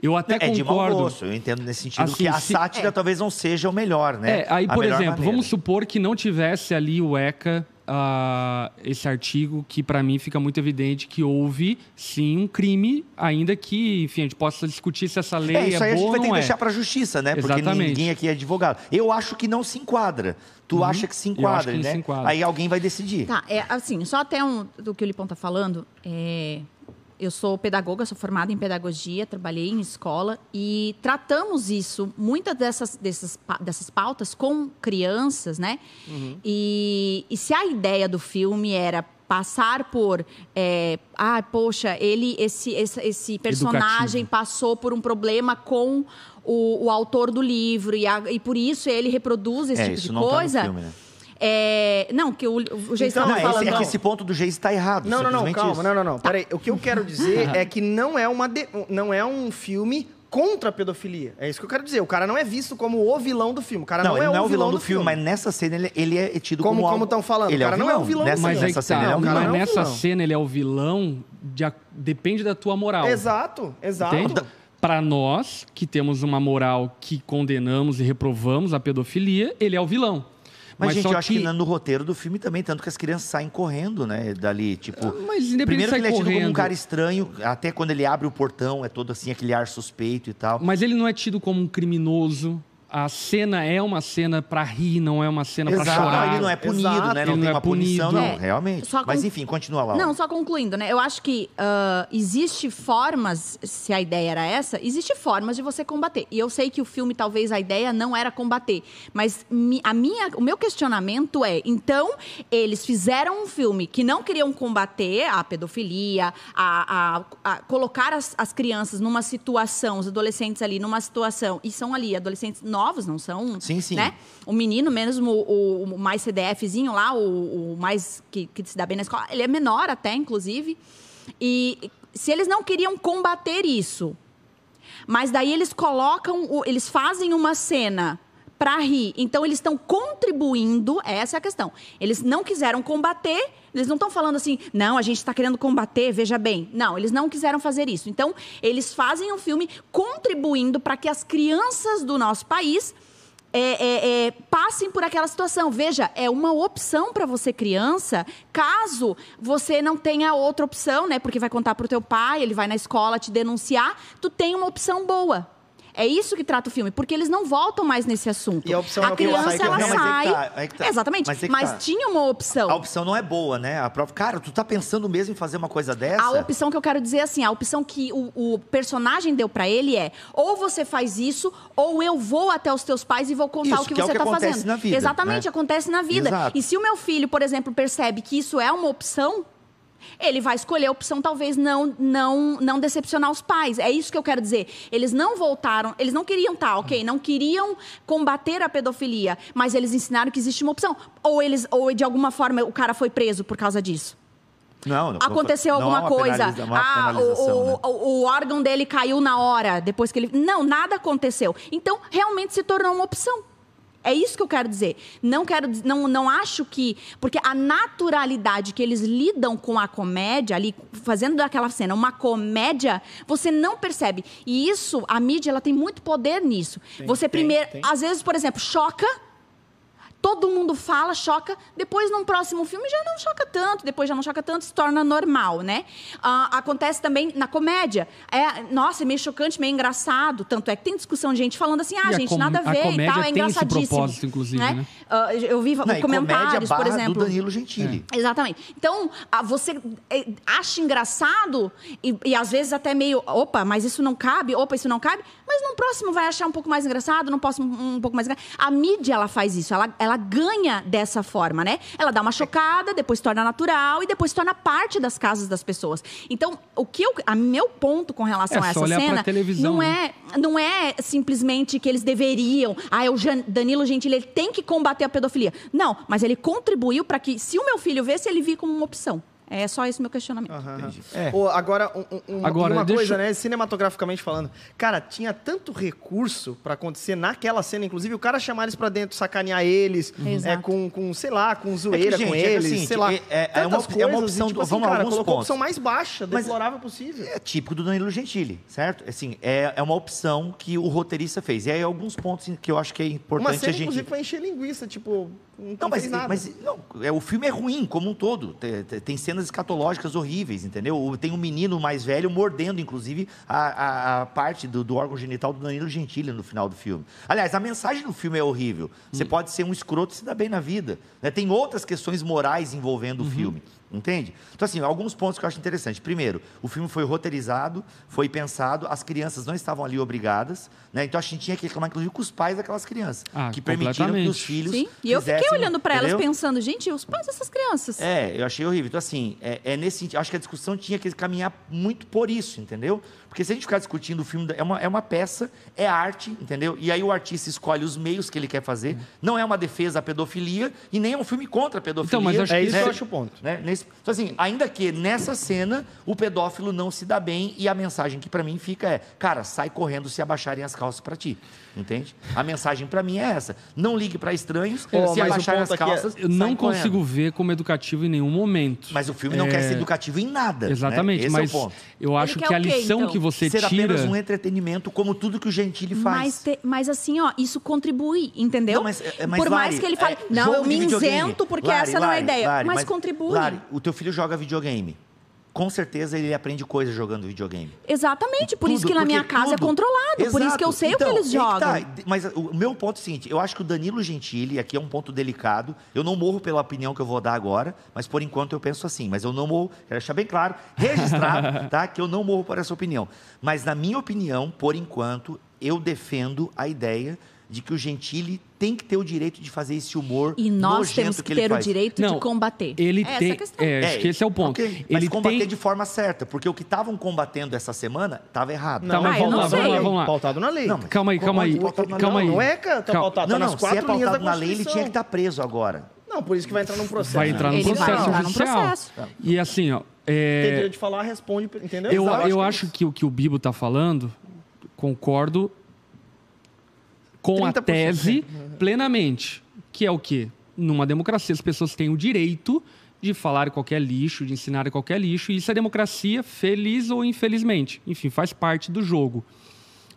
Eu até é de mau concordo. gosto, eu entendo nesse sentido Assim, que a se- sátira talvez não seja o melhor, né? É, aí, A por exemplo, maneira. vamos supor que não tivesse ali o ECA, ah, esse artigo, que para mim fica muito evidente que houve, sim, um crime, ainda que, enfim, a gente possa discutir se essa lei É, é, isso aí a gente boa vai ou ter que não é. deixar para a justiça, né? Porque Exatamente. ninguém aqui é advogado. Eu acho que não se enquadra. Tu acha que se Uhum. Eu enquadra, acho que né? se enquadra. Aí alguém vai decidir. Tá, é assim, só até um, do que o Lipão tá falando, é, eu sou pedagoga, sou formada em pedagogia, trabalhei em escola e tratamos isso, muitas dessas, dessas, dessas pautas com crianças, né? E, e se a ideia do filme era passar por, é, ah, poxa, ele, esse, esse, esse personagem passou por um problema com o, o autor do livro e, a- e por isso ele reproduz esse É, tipo de não tá coisa. filme, né? É, não, que o, o Geis Então, estava Não, é, esse, falando. é que não. esse ponto do Geis está errado. Não, não, não, simplesmente calma, isso. não, não, não. Peraí, o que eu quero dizer é que não é, uma de- não é um filme contra a pedofilia. É isso que eu quero dizer. O cara não é visto como o vilão do filme. O cara Não, não, ele é não é o o vilão do filme, mas nessa cena ele, ele é tido Como- como como algo- tão falando, Ele o cara é o não é vilão. o vilão Nessa, filme. Mas, nessa cena tá, ele é o vilão. mas não é o nessa vilão. cena ele é o vilão, de a- depende da tua moral. Exato, exato. Entende? Para nós, que temos uma moral que condenamos e reprovamos a pedofilia, ele é o vilão. Mas, gente, só eu acho que... no roteiro do filme também, tanto que as crianças saem correndo, né, dali, tipo... Mas independente Primeiro que ele é tido como um correndo. cara estranho, até quando ele abre o portão, é todo assim, aquele ar suspeito e tal. Mas ele não é tido como um criminoso. A cena é uma cena pra rir, não é uma cena pra Exato, chorar. ele não é punido, Exato. né? Ele Não não tem é uma punição, não, É, realmente. só Mas enfim, continua lá. Não, só concluindo, né? Eu acho que ah, existe formas, se a ideia era essa, existe formas de você combater. E eu sei que o filme, talvez a ideia não era combater. Mas mi- a minha, o meu questionamento é: então, eles fizeram um filme que não queriam combater a pedofilia, a, a- a colocar as, as crianças numa situação, os adolescentes ali numa situação, e são ali adolescentes novos, não são. Sim, sim. Né? O menino, mesmo o, o mais CDFzinho lá, o, o mais que, que se dá bem na escola, ele é menor até, inclusive. E se eles não queriam combater isso, mas daí eles colocam, eles fazem uma cena para rir. Então eles estão contribuindo, essa é a questão. Eles não quiseram combater, eles não estão falando assim, não, a gente está querendo combater, veja bem. Não, eles não quiseram fazer isso. Então eles fazem um filme contribuindo para que as crianças do nosso país é, é, é, passem por aquela situação. Veja, é uma opção para você criança, caso você não tenha outra opção, né? Porque vai contar para o teu pai, ele vai na escola te denunciar, tu tem uma opção boa. É isso que trata o filme, porque eles não voltam mais nesse assunto. E a opção é o que criança, ela sai. Não, mas tá, que tá. Exatamente. Mas que tá. tinha uma opção. A opção não é boa, né? A prova. Cara, tu tá pensando mesmo em fazer uma coisa dessa? A opção que eu quero dizer é assim, a opção que o, o personagem deu pra ele é: ou você faz isso, ou eu vou até os teus pais e vou contar Isso, o que, que é o você que tá acontece fazendo. na vida, Exatamente, né? acontece na vida. Exato. E se o meu filho, por exemplo, percebe que isso é uma opção, ele vai escolher a opção talvez não não não decepcionar os pais. É isso que eu quero dizer. Eles não voltaram, eles não queriam estar, ok? Não queriam combater a pedofilia, mas eles ensinaram que existe uma opção. Ou eles, ou de alguma forma o cara foi preso por causa disso. Não, não. Aconteceu não alguma uma coisa. Ah, o- né? o- o órgão dele caiu na hora, depois que ele. Não, nada aconteceu. Então, realmente se tornou uma opção. É isso que eu quero dizer. Não quero, não, não acho que, porque a naturalidade que eles lidam com a comédia ali, fazendo daquela cena uma comédia, você não percebe. E isso, a mídia, ela tem muito poder nisso. você tem, primeiro, tem. às vezes, por exemplo, choca Todo mundo fala, choca. Depois, num próximo filme, já não choca tanto. Depois já não choca tanto, se torna normal, né? Ah, acontece também na comédia. É, nossa, é meio chocante, meio engraçado. Tanto é que tem discussão de gente falando assim, ah, E a gente, nada a a ver e comédia tal. É tem esse engraçadíssimo. propósito, inclusive, né? Ah, eu vi Não, e comentários, comédia por exemplo. do Danilo Gentili. Exatamente. Então, ah, você eh, acha engraçado e, e às vezes até meio, opa, mas isso não cabe, opa, isso não cabe, mas no próximo vai achar um pouco mais engraçado, no próximo um pouco mais engraçado. A mídia, ela faz isso, ela, ela ganha dessa forma, né? Ela dá uma chocada, depois torna natural e depois torna parte das casas das pessoas. Então, o que eu, a meu ponto com relação É a essa cena não né? é não é simplesmente que eles deveriam. Ah, é o Jan- Danilo Gentili ele tem que combater a pedofilia. Não, mas ele contribuiu para que, se o meu filho vê, se ele vir como uma opção. É só esse meu questionamento. É. Ô, agora, um, um, uma- Agora, uma deixa coisa, eu- né? Cinematograficamente falando. Cara, tinha tanto recurso pra acontecer naquela cena, inclusive o cara chamar eles pra dentro, sacanear eles, Uhum. É, com, com, sei lá, com zoeira gente, com é que eles, assim, sei lá. é- é- é uma é uma coisas, opção e, tipo do- assim, vamos cara, alguns colocou a opção mais baixa, deplorável possível. É típico do Danilo Gentili, certo? Assim, é, é uma opção que o roteirista fez. E aí, alguns pontos que eu acho que é Uma importante cena, a gente... inclusive, foi encher linguiça, tipo, não, Não, mas, mas não, é, o filme é ruim como um todo. Tem, tem- cenas escatológicas horríveis, entendeu? Tem um menino mais velho mordendo, inclusive, a, a- a parte do, do órgão genital do Danilo Gentili no final do filme. Aliás, a mensagem do filme é horrível. Você pode ser um escroto e se dar bem na vida. né? Tem outras questões morais envolvendo o filme. Entende? Então, assim, alguns pontos que eu acho interessante. Primeiro, o filme foi roteirizado, foi pensado, as crianças não estavam ali obrigadas, né? Então a gente tinha que reclamar, inclusive, com os pais daquelas crianças. Ah, que permitiram que os filhos. Sim. E eu fiquei olhando para elas pensando, gente, os pais dessas crianças. É, eu achei horrível. Então, assim, é, é nesse sentido. Acho que a discussão tinha que caminhar muito por isso, entendeu? Porque se a gente ficar discutindo o filme, é uma, é uma peça, é arte, entendeu? E aí o artista escolhe os meios que ele quer fazer. Não é uma defesa à pedofilia e nem é um filme contra a pedofilia. Então, mas acho É isso né? que eu acho o ponto. Né? Nesse- então, assim, ainda que nessa cena o pedófilo não se dá bem e a mensagem que pra mim fica é: cara, sai correndo se abaixarem as calças pra ti. Entende? A mensagem pra mim é essa: não ligue pra estranhos, Ó, se abaixarem as é- calças. eu não sai correndo. consigo ver como educativo em nenhum momento. Mas o filme não É, quer ser educativo em nada. né? Exatamente, Esse mas é o ponto. eu acho que a o quê, lição então? que você Ser tira. apenas um entretenimento, como tudo que o Gentili faz. Mas, te- mas assim, ó, isso contribui, entendeu? Não, mas, é- mas, Por mais Lari, que ele fale, é, não, eu me isento porque Lari, essa não é a Lari, ideia. Lari, mas, contribui. Lari, o teu filho joga videogame. Com certeza ele aprende coisas jogando videogame. Exatamente, por isso Tudo, que na minha casa é tudo. controlado. Por isso que eu Exato. sei Então, o que eles aí que jogam. tá. Mas o meu ponto é o seguinte: eu acho que o Danilo Gentili, aqui é um ponto delicado. Eu não morro pela opinião que eu vou dar agora, mas por enquanto eu penso assim. Mas eu não morro, quero deixar bem claro, registrado, tá? Que eu não morro por essa opinião. Mas na minha opinião, por enquanto, eu defendo a ideia de que o Gentili tem que ter o direito de fazer esse humor E nós nojento temos que ele ter o faz. direito Não, de combater. Ele Essa tem. é a questão. É, acho que esse é o ponto. ok, mas Ele combater tem. de forma certa, porque o que estavam combatendo essa semana estava errado. Tá, mas Ah, eu vamos não lá, vamos lá, vamos lá. Pautado na lei. Não, mas- Calma aí, calma aí. Onde pautado na lei? Calma aí. Não é, cara, tá Calma. pautado, Não, tá não, nas se é quatro linhas da pautado na lei, ele tinha que estar preso agora. Não, por isso que vai entrar num processo. Vai entrar vai processo entrar num judicial. processo. E assim, ó. é, Tem direito de falar, responde, entendeu? Eu, eu que é acho que o que o Bibo está falando, concordo com a 30%. tese plenamente, que é o quê? Numa democracia as pessoas têm o direito de falar qualquer lixo, de ensinar qualquer lixo, e isso é democracia, feliz ou infelizmente. Enfim, faz parte do jogo.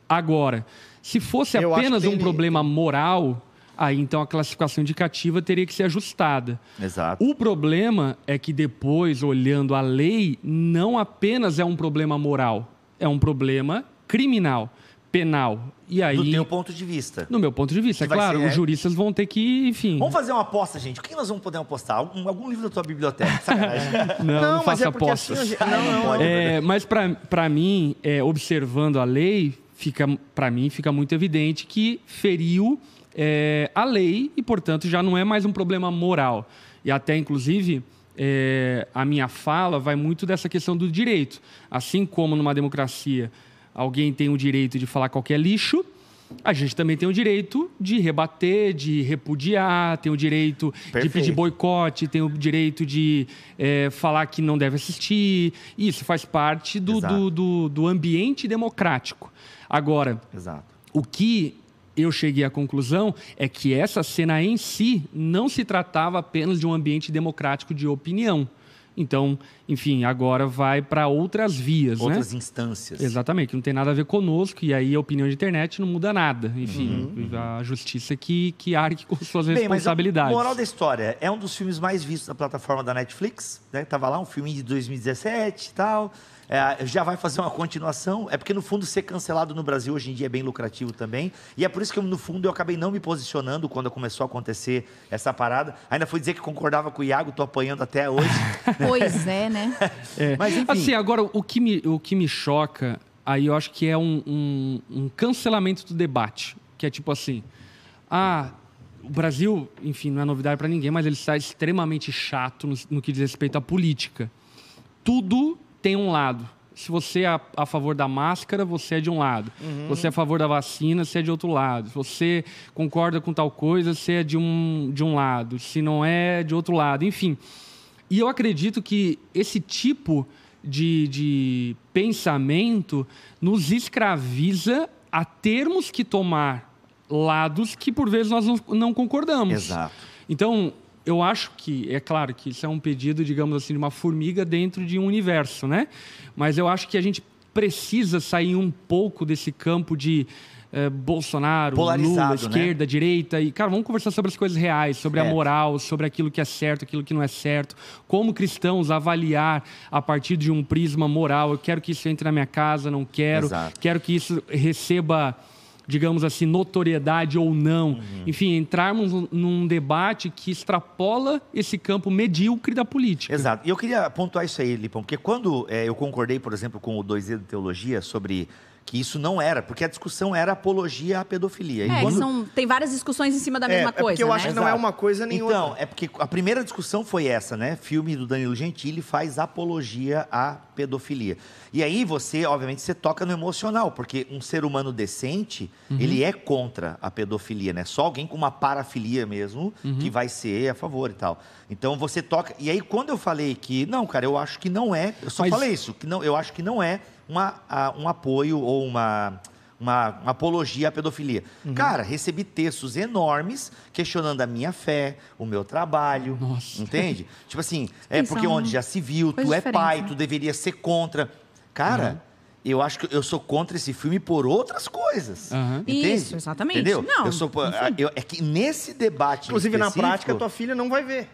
Agora, se fosse Eu apenas um problema moral, aí então a classificação indicativa teria que ser ajustada. Exato. O problema é que depois, olhando a lei, não apenas é um problema moral, é um problema criminal, penal. E aí, Do teu ponto de vista. no meu ponto de vista, é claro, ser- os juristas vão ter que, enfim. Vamos fazer uma aposta, gente. O que nós vamos poder apostar? Algum, algum livro da tua biblioteca? Sacanagem. Não, não, mas faça é apostas. assim, a gente- não, não. É, mas para mim, é, observando a lei, fica para mim fica muito evidente que feriu é, a lei e, portanto, já não é mais um problema moral. E até, inclusive, é, a minha fala vai muito dessa questão do direito. Assim como numa democracia alguém tem o direito de falar qualquer lixo, a gente também tem o direito de rebater, de repudiar, tem o direito de Perfeito. pedir boicote, tem o direito de é, falar que não deve assistir. Isso faz parte do, do, do, do ambiente democrático. Agora, Exato. o que eu cheguei à conclusão é que essa cena em si não se tratava apenas de um ambiente democrático de opinião. Então, enfim, agora vai para outras vias, né? Outras instâncias. Exatamente, que não tem nada a ver conosco, e aí a opinião de internet não muda nada. Enfim, Uhum. a justiça que, que arque com suas Bem, mas a responsabilidades. moral da história é um dos filmes mais vistos da plataforma da Netflix, né? Tava lá um filme de 2017 e tal. É, já vai fazer uma continuação. É porque, no fundo, ser cancelado no Brasil hoje em dia é bem lucrativo também. E é por isso que, no fundo, eu acabei não me posicionando quando começou a acontecer essa parada. Ainda fui dizer que concordava com o Iago, tô apanhando até hoje. Pois é, né? É. Mas, enfim. Assim, agora, o que me, o que me choca, aí eu acho que é um, um- um cancelamento do debate. Que é tipo assim, ah, o Brasil, enfim, não é novidade para ninguém, mas ele está extremamente chato no, no que diz respeito à política. Tudo tem um lado. Se você é a, favor da máscara, você é de um lado. Se você é a favor da vacina, você é de outro lado. Se você concorda com tal coisa, você é de um, de um lado. Se não é, de outro lado. Enfim. E eu acredito que esse tipo de, de pensamento nos escraviza a termos que tomar lados que por vezes nós não, não concordamos. Exato. Então, eu acho que, é claro que isso é um pedido, digamos assim, de uma formiga dentro de um universo, né? Mas eu acho que a gente precisa sair um pouco desse campo de eh, Bolsonaro, Lula, né? esquerda, direita. E, cara, vamos conversar sobre as coisas reais, sobre a É. moral, sobre aquilo que é certo, aquilo que não é certo. Como cristãos avaliar a partir de um prisma moral. Eu quero que isso entre na minha casa, não quero. Exato. Quero que isso receba digamos assim, notoriedade ou não. Uhum. Enfim, entrarmos num- debate que extrapola esse campo medíocre da política. Exato. E eu queria pontuar isso aí, Lipão, porque quando é, eu concordei, por exemplo, com o 2E de Teologia sobre que isso não era, porque a discussão era apologia à pedofilia. É, quando- são, tem várias discussões em cima da É, mesma é porque coisa, eu né? acho que não é uma coisa nem então, outra. é porque a primeira discussão foi essa, né? Filme do Danilo Gentili faz apologia à pedofilia. E aí você, obviamente, você toca no emocional, porque um ser humano decente, ele é contra a pedofilia, né? Só alguém com uma parafilia mesmo que vai ser a favor e tal. Então você toca. E aí quando eu falei que não, cara, eu acho que não é, eu só Mas- falei isso, que não, eu acho que não é uma, a- um apoio ou uma uma, uma apologia à pedofilia. Uhum. Cara, recebi textos enormes questionando a minha fé, o meu trabalho. Nossa. Entende? Tipo assim, é porque onde já se viu, tu é pai, né? tu deveria ser contra. Cara, Uhum. eu acho que eu sou contra esse filme por outras coisas. Aham. Entende? Isso, exatamente. Entendeu? Não, eu sou, eu- é que nesse debate. Inclusive, na prática, tua filha não vai ver.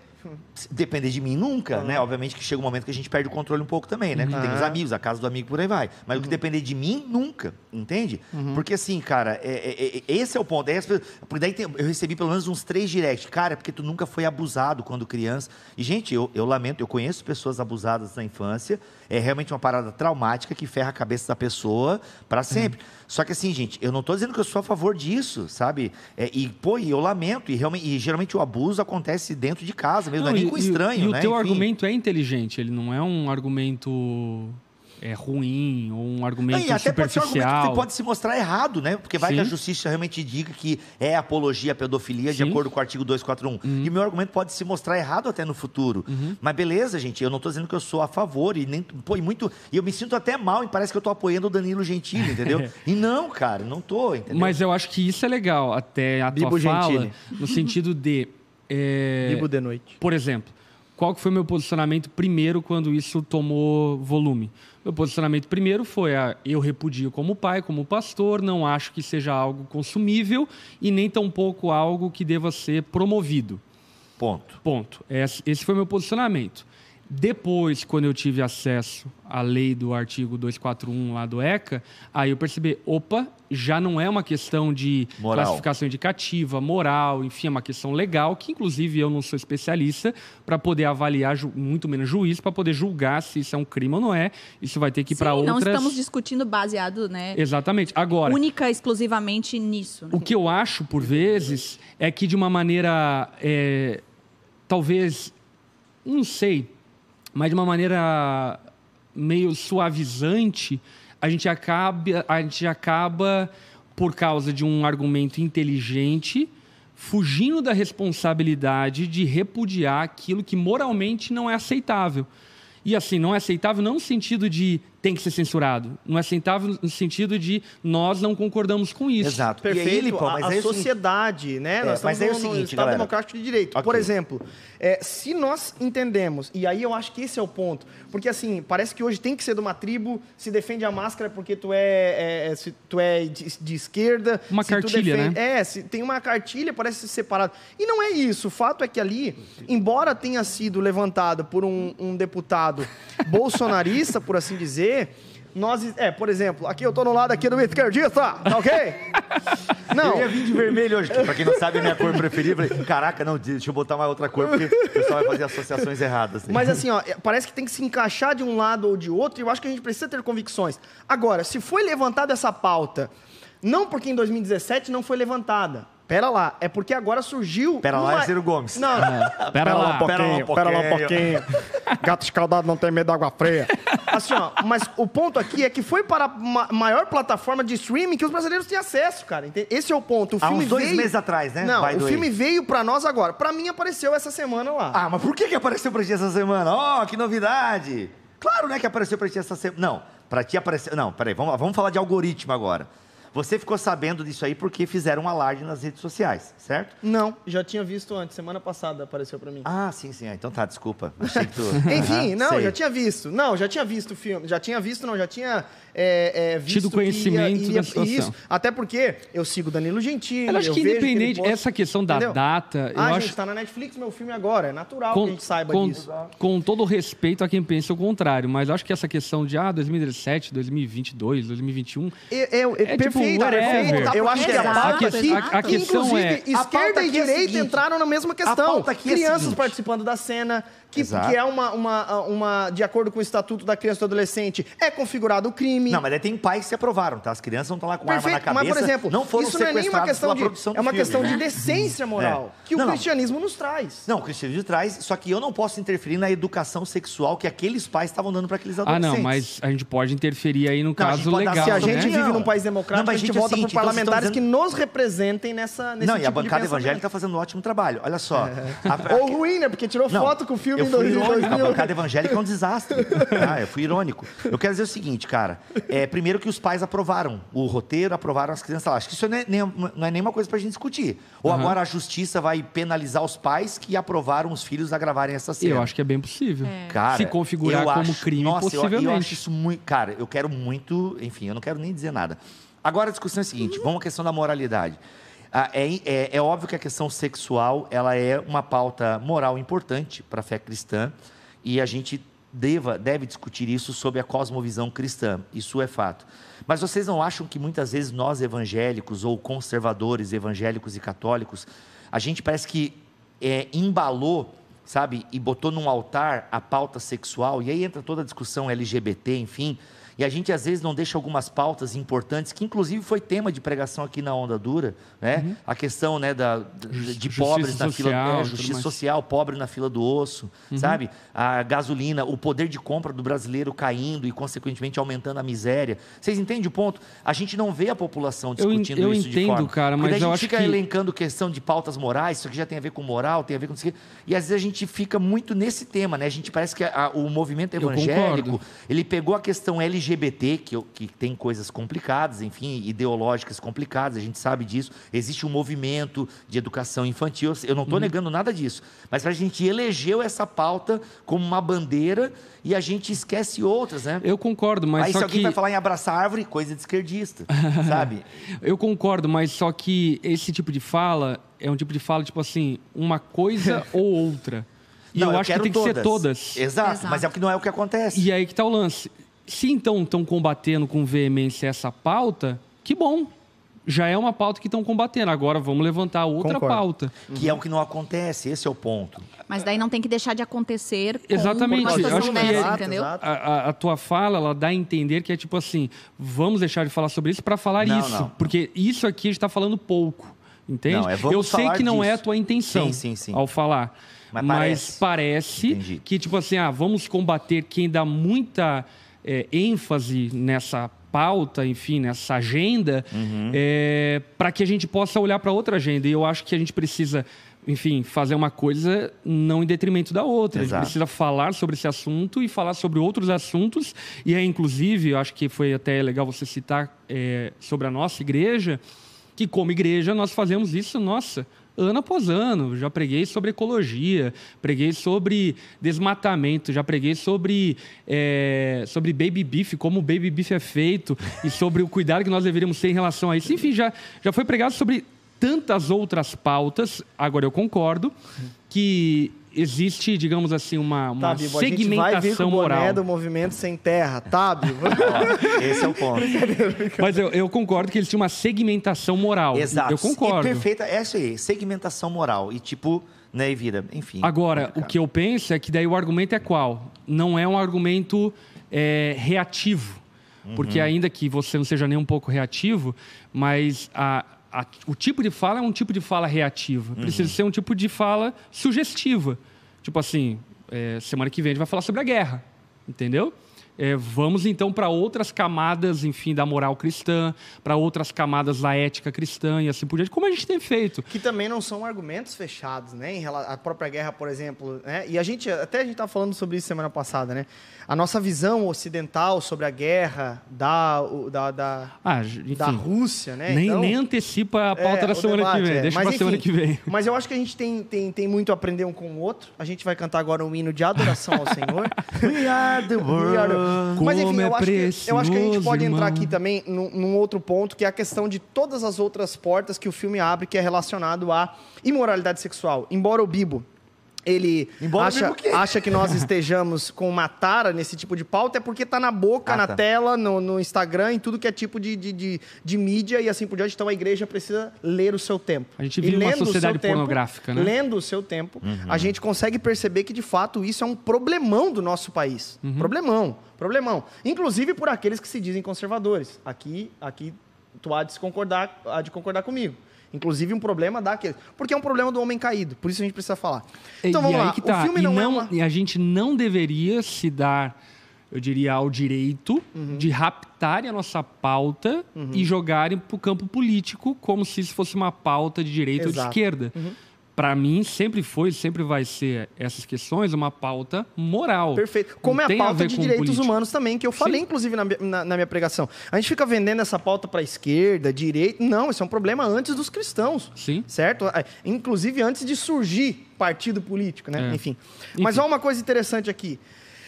Depender de mim nunca, né? Obviamente que chega um momento que a gente perde o controle um pouco também, né? Porque tem os Ah. amigos, a casa do amigo, por aí vai. Mas o que depender de mim, nunca, entende? Porque assim, cara, é- é- é- esse é o ponto. Aí as pessoas- porque daí tem- eu recebi pelo menos uns três directs. Cara, é porque tu nunca foi abusado quando criança. E, gente, eu, eu lamento, eu conheço pessoas abusadas na infância. É realmente uma parada traumática que ferra a cabeça da pessoa para sempre. Só que assim, gente, eu não tô dizendo que eu sou a favor disso, sabe? É, e, pô, eu lamento. E, realmente, e geralmente o abuso acontece dentro de casa mesmo, não, é nem e- com e- estranho, E, né? o teu Enfim. argumento é inteligente, ele não é um argumento é ruim ou um argumento e até pode ser um argumento superficial. que pode se mostrar errado, né? Porque vai Sim. que a justiça realmente diga que é apologia à pedofilia de Sim. Uhum. acordo com o artigo 241. E o meu argumento pode se mostrar errado até no futuro. Mas beleza, gente, eu não tô dizendo que eu sou a favor e nem pô, e muito, e eu me sinto até mal e parece que eu tô apoiando o Danilo Gentili, entendeu? e não, cara, não tô, entendeu? Mas eu acho que isso é legal, até a Bibo tua fala, Gentili. no sentido de... é, Bibo de noite. Por exemplo, qual que foi meu posicionamento primeiro quando isso tomou volume? Meu posicionamento primeiro foi a eu repudio como pai, como pastor, não acho que seja algo consumível e nem tampouco algo que deva ser promovido. Ponto. Ponto. Esse esse foi meu posicionamento. Depois, quando eu tive acesso à lei do artigo 241 lá do ECA, aí eu percebi, opa, já não é uma questão de Moral. classificação indicativa, moral, enfim, é uma questão legal, que inclusive eu não sou especialista para poder avaliar, muito menos juiz, para poder julgar se isso é um crime ou não é. Isso vai ter que ir para Sim, não outras... estamos discutindo baseado, né? Exatamente. Agora, Única, exclusivamente nisso. né? o que eu acho, por vezes, é que de uma maneira. é, talvez. Não sei. Mas de uma maneira meio suavizante, a gente acaba, a gente acaba por causa de um argumento inteligente, fugindo da responsabilidade de repudiar aquilo que moralmente não é aceitável. E assim, não é aceitável não no sentido de tem que ser censurado, não é aceitável no sentido de nós não concordamos com isso. Exato. Perfeito. E aí, Lipão, a, mas a é seguinte- sociedade, né? É, Nós mas estamos aí é o no- no seguinte, Estado galera. Democrático de Direito. Ok. Por exemplo, é, se nós entendemos, e aí eu acho que esse é o ponto, porque assim, parece que hoje tem que ser de uma tribo, se defende a máscara porque tu é, é, se tu é de, de esquerda. Uma se tu cartilha, defende- né? É, se tem uma cartilha, parece ser separado. E não é isso. O fato é que ali, embora tenha sido levantado por um, um deputado bolsonarista, por assim dizer, nós. É, por exemplo, aqui eu tô no lado aqui do esquerdista, tá ok? Não. Eu ia vir de vermelho hoje, que pra quem não sabe a minha cor preferida, eu falei, caraca, não, deixa eu botar uma outra cor, porque o pessoal vai fazer associações erradas. Mas assim, ó, parece que tem que se encaixar de um lado ou de outro, e eu acho que a gente precisa ter convicções. Agora, se foi levantada essa pauta, não porque em 2017 não foi levantada. Pera lá, é porque agora surgiu. Pera lá, uma- é Ciro Gomes. Não, Pera lá, pera lá um pouquinho. Gato escaldado não tem medo da água fria. Assim, ó, mas o ponto aqui é que foi para a ma- maior plataforma de streaming que os brasileiros têm acesso, cara. Entende? Esse é o ponto. O Há filme uns dois veio... meses atrás, né? Não, o filme veio para nós agora. Para mim apareceu essa semana lá. Ah, mas por que, que apareceu pra ti essa semana? Ó, que novidade! Claro, né, que apareceu pra ti essa semana. Não, pra ti apareceu. Não, peraí, vamos, vamos falar de algoritmo agora. Você ficou sabendo disso aí porque fizeram um alarde nas redes sociais, certo? Não, já tinha visto antes. Semana passada apareceu pra mim. Ah, sim, sim. Ah, Então tá, desculpa. Achei que tu. Enfim, não, sei. já tinha visto. Não, já tinha visto o filme. Já tinha visto, não, já tinha é, é, visto Tido que conhecimento da situação. Isso, até porque eu sigo Danilo Gentili. Eu acho que independente, posta- essa questão da Entendeu? data, eu ah, acho gente, tá na Netflix meu filme agora. É natural que a gente saiba com, disso. com todo respeito a quem pensa o contrário, mas eu acho que essa questão de ah, 2017, 2022, 2021, É, é, é É tipo, perfeito, whatever. perfeito. Eu acho que a Exato, pauta que- aqui, a- a questão inclusive, é- a esquerda pauta e é a direita entraram na mesma questão. pauta aqui é a Crianças participando da cena, que, Exato. que é uma, uma, uma, de acordo com o Estatuto da Criança e do Adolescente, é configurado o crime. Não, mas daí tem pais que se aprovaram, tá? As crianças não estão lá com arma na Perfeito, cabeça. mas, por exemplo, não foram isso não é nenhuma sequestradas questão de. É uma filme, questão né? de decência moral, É. que o Não, não. cristianismo nos traz. Não, o cristianismo traz, só que eu não posso interferir na educação sexual que aqueles pais estavam dando para aqueles ah adolescentes. não, mas a gente pode interferir aí no a gente caso dar- legal, Se a Não, gente né? não. vive num país democrático, Não, mas, a gente gente, é o vota seguinte, por então parlamentares que nos representem nessa, nesse Não, tipo e a de bancada evangélica está fazendo um ótimo trabalho. Olha só. A- Ou ruim, né? Porque tirou Não, foto com o filme fui 2000. irônico. A bancada evangélica é um desastre. Ah, eu fui irônico. Eu quero dizer o seguinte, cara. É, primeiro que os pais aprovaram o roteiro, aprovaram as crianças lá. Acho que isso não é, nem, não é nenhuma coisa pra gente discutir. Ou Aham. agora a justiça vai penalizar os pais que aprovaram os filhos a gravarem essa cena. Eu acho que é bem possível. Cara, Se configurar eu como acho- crime, nossa, eu- Eu, possivelmente. acho isso muito. Cara, eu quero muito. Enfim, eu não quero nem dizer nada. Agora a discussão é a seguinte: vamos à questão da moralidade. Ah, é, é- é óbvio que a questão sexual ela é uma pauta moral importante para a fé cristã e a gente deva, deve discutir isso sob a cosmovisão cristã. Isso é fato. Mas vocês não acham que muitas vezes nós evangélicos ou conservadores evangélicos e católicos, a gente parece que é, embalou sabe, e botou num altar a pauta sexual, e aí entra toda a discussão LGBT, enfim, E a gente às vezes não deixa algumas pautas importantes, que inclusive foi tema de pregação aqui na Onda Dura, né? Uhum. A questão né, da, de, de pobres na fila é, justiça social, pobre na fila do osso, uhum. sabe? A gasolina, o poder de compra do brasileiro caindo e, consequentemente, aumentando a miséria. Vocês entendem o ponto? A gente não vê a população discutindo eu, eu isso entendo, de forma. cara, mas a gente fica que... elencando questão de pautas morais, isso aqui já tem a ver com moral, tem a ver com isso aqui. E às vezes a gente fica muito nesse tema, né? A gente parece que a, o movimento evangélico, ele pegou a questão LGBT, que, que tem coisas complicadas, enfim, ideológicas complicadas, a gente sabe disso. Existe um movimento de educação infantil, eu não estou uhum. negando nada disso. Mas a gente elegeu essa pauta como uma bandeira e a gente esquece outras, né? Eu concordo, mas Aí só se alguém que... vai falar em abraçar árvore, coisa de esquerdista, sabe? Eu concordo, mas só que esse tipo de fala é um tipo de fala, tipo assim, uma coisa ou outra. E não, eu, eu acho que tem todas. que ser todas. Exato, Exato, mas é que não é o que acontece. E aí que tá o lance. Se então estão combatendo com veemência essa pauta, que bom. Já é uma pauta que estão combatendo. Agora vamos levantar outra Concordo. pauta. Que é o que não acontece, esse é o ponto. Mas daí não tem que deixar de acontecer. Com, Exatamente. Eu acho que é, entendeu? A, a, a, tua fala, ela dá a entender que é tipo assim, vamos deixar de falar sobre isso para falar não, isso. Não. Porque isso aqui a gente está falando pouco. Entende? Não, é, eu sei que não disso. é a tua intenção sim, sim, sim. ao falar. Mas, mas parece, parece que, tipo assim, ah, vamos combater quem dá muita é, ênfase nessa pauta, enfim, nessa agenda, uhum. é, para que a gente possa olhar para outra agenda. E eu acho que a gente precisa, enfim, fazer uma coisa não em detrimento da outra. Exato. A gente precisa falar sobre esse assunto e falar sobre outros assuntos. E é, inclusive, eu acho que foi até legal você citar é, sobre a nossa igreja, que como igreja nós fazemos isso, nossa, ano após ano. Já preguei sobre ecologia, preguei sobre desmatamento, já preguei sobre, é, sobre baby beef, como o baby beef é feito e sobre o cuidado que nós deveríamos ter em relação a isso. Enfim, já, já foi pregado sobre tantas outras pautas. Agora, eu concordo que existe, digamos assim, uma, uma tá, segmentação a gente vai vir com o moral. do movimento sem terra, tá, Bibo? Esse é o ponto. Mas eu, eu, concordo que existe uma segmentação moral. Exato. Eu concordo. E perfeita, é isso aí, segmentação moral. E tipo, né, e vira, enfim. Agora, o que eu penso é que daí o argumento é qual? Não é um argumento é, reativo. Uhum. Porque ainda que você não seja nem um pouco reativo, mas a, a, o tipo de fala é um tipo de fala reativa. Uhum. Precisa ser um tipo de fala sugestiva. Tipo assim, é, semana que vem a gente vai falar sobre a guerra, entendeu? É, vamos então para outras camadas, enfim, da moral cristã, para outras camadas da ética cristã e assim por diante, como a gente tem feito. Que também não são argumentos fechados, né? Em relação à própria guerra, por exemplo, né? E a gente, até a gente estava falando sobre isso semana passada, né? A nossa visão ocidental sobre a guerra da, da, da, ah, enfim, da Rússia, né? Nem, então, nem antecipa a pauta é, da semana debate, que vem, é. deixa para semana que vem. Mas eu acho que a gente tem, tem, tem muito a aprender um com o outro. A gente vai cantar agora um hino de adoração ao Senhor. We are the world. Mas enfim, eu, é acho que, eu acho que a gente pode irmão. entrar aqui também num, num, outro ponto, que é a questão de todas as outras portas que o filme abre, que é relacionado à imoralidade sexual. Embora o Bibo ele acha, acha que nós estejamos com uma tara nesse tipo de pauta, é porque está na boca, ah, na tá. tela, no, no, Instagram, em tudo que é tipo de, de, de, de, mídia e assim por diante. Então a igreja precisa ler o seu tempo. A gente vive uma sociedade pornográfica, tempo, né? Lendo o seu tempo, uhum. a gente consegue perceber que de fato isso é um problemão do nosso país. Uhum. Problemão, problemão. Inclusive por aqueles que se dizem conservadores. Aqui, aqui tu há de concordar, há de concordar comigo. Inclusive um problema daquele. Porque é um problema do homem caído. Por isso a gente precisa falar. Então e vamos lá. Tá. O filme não, não, é uma... E a gente não deveria se dar, eu diria, ao direito uhum. de raptarem a nossa pauta uhum. e jogarem para o campo político como se isso fosse uma pauta de direita Exato. ou de esquerda. Uhum para mim, sempre foi, sempre vai ser essas questões uma pauta moral. Perfeito. Como Não é a pauta a de direitos política. humanos também, que eu falei, Sim. inclusive, na, na, na, minha pregação. A gente fica vendendo essa pauta para esquerda, direita. Não, isso é um problema antes dos cristãos. Sim. Certo? É, inclusive antes de surgir partido político, né? É. Enfim. Enfim. Mas há uma coisa interessante aqui.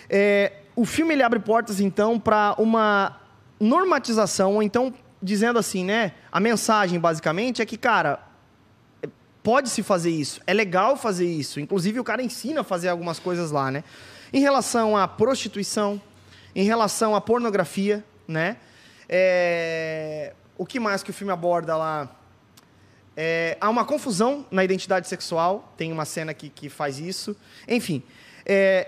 É, o filme ele abre portas, então, para uma normatização, ou então, dizendo assim, né? A mensagem, basicamente, é que, cara, pode-se fazer isso, é legal fazer isso. Inclusive, o cara ensina a fazer algumas coisas lá, né? Em relação à prostituição, em relação à pornografia, né? É... O que mais que o filme aborda lá? É... Há uma confusão na identidade sexual, tem uma cena que, que faz isso. Enfim, é...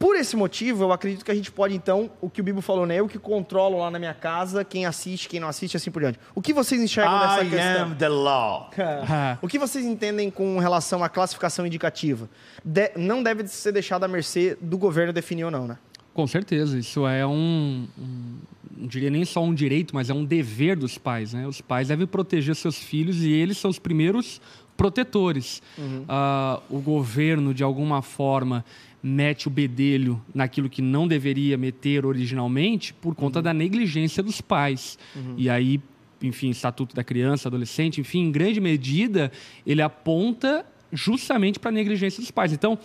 Por esse motivo, eu acredito que a gente pode, então, o que o Bibo falou, né? Eu que controlo lá na minha casa quem assiste, quem não assiste, assim por diante. O que vocês enxergam dessa I questão? am the law. o que vocês entendem com relação à classificação indicativa? De- não deve ser deixado à mercê do governo definir ou não, né? Com certeza, isso é um, um, não diria nem só um direito, mas é um dever dos pais. Né? Os pais devem proteger seus filhos e eles são os primeiros protetores. Ah, o governo, de alguma forma, mete o bedelho naquilo que não deveria meter originalmente por conta da negligência dos pais. E aí, enfim, Estatuto da Criança, Adolescente, enfim, em grande medida, ele aponta justamente para a negligência dos pais. Então,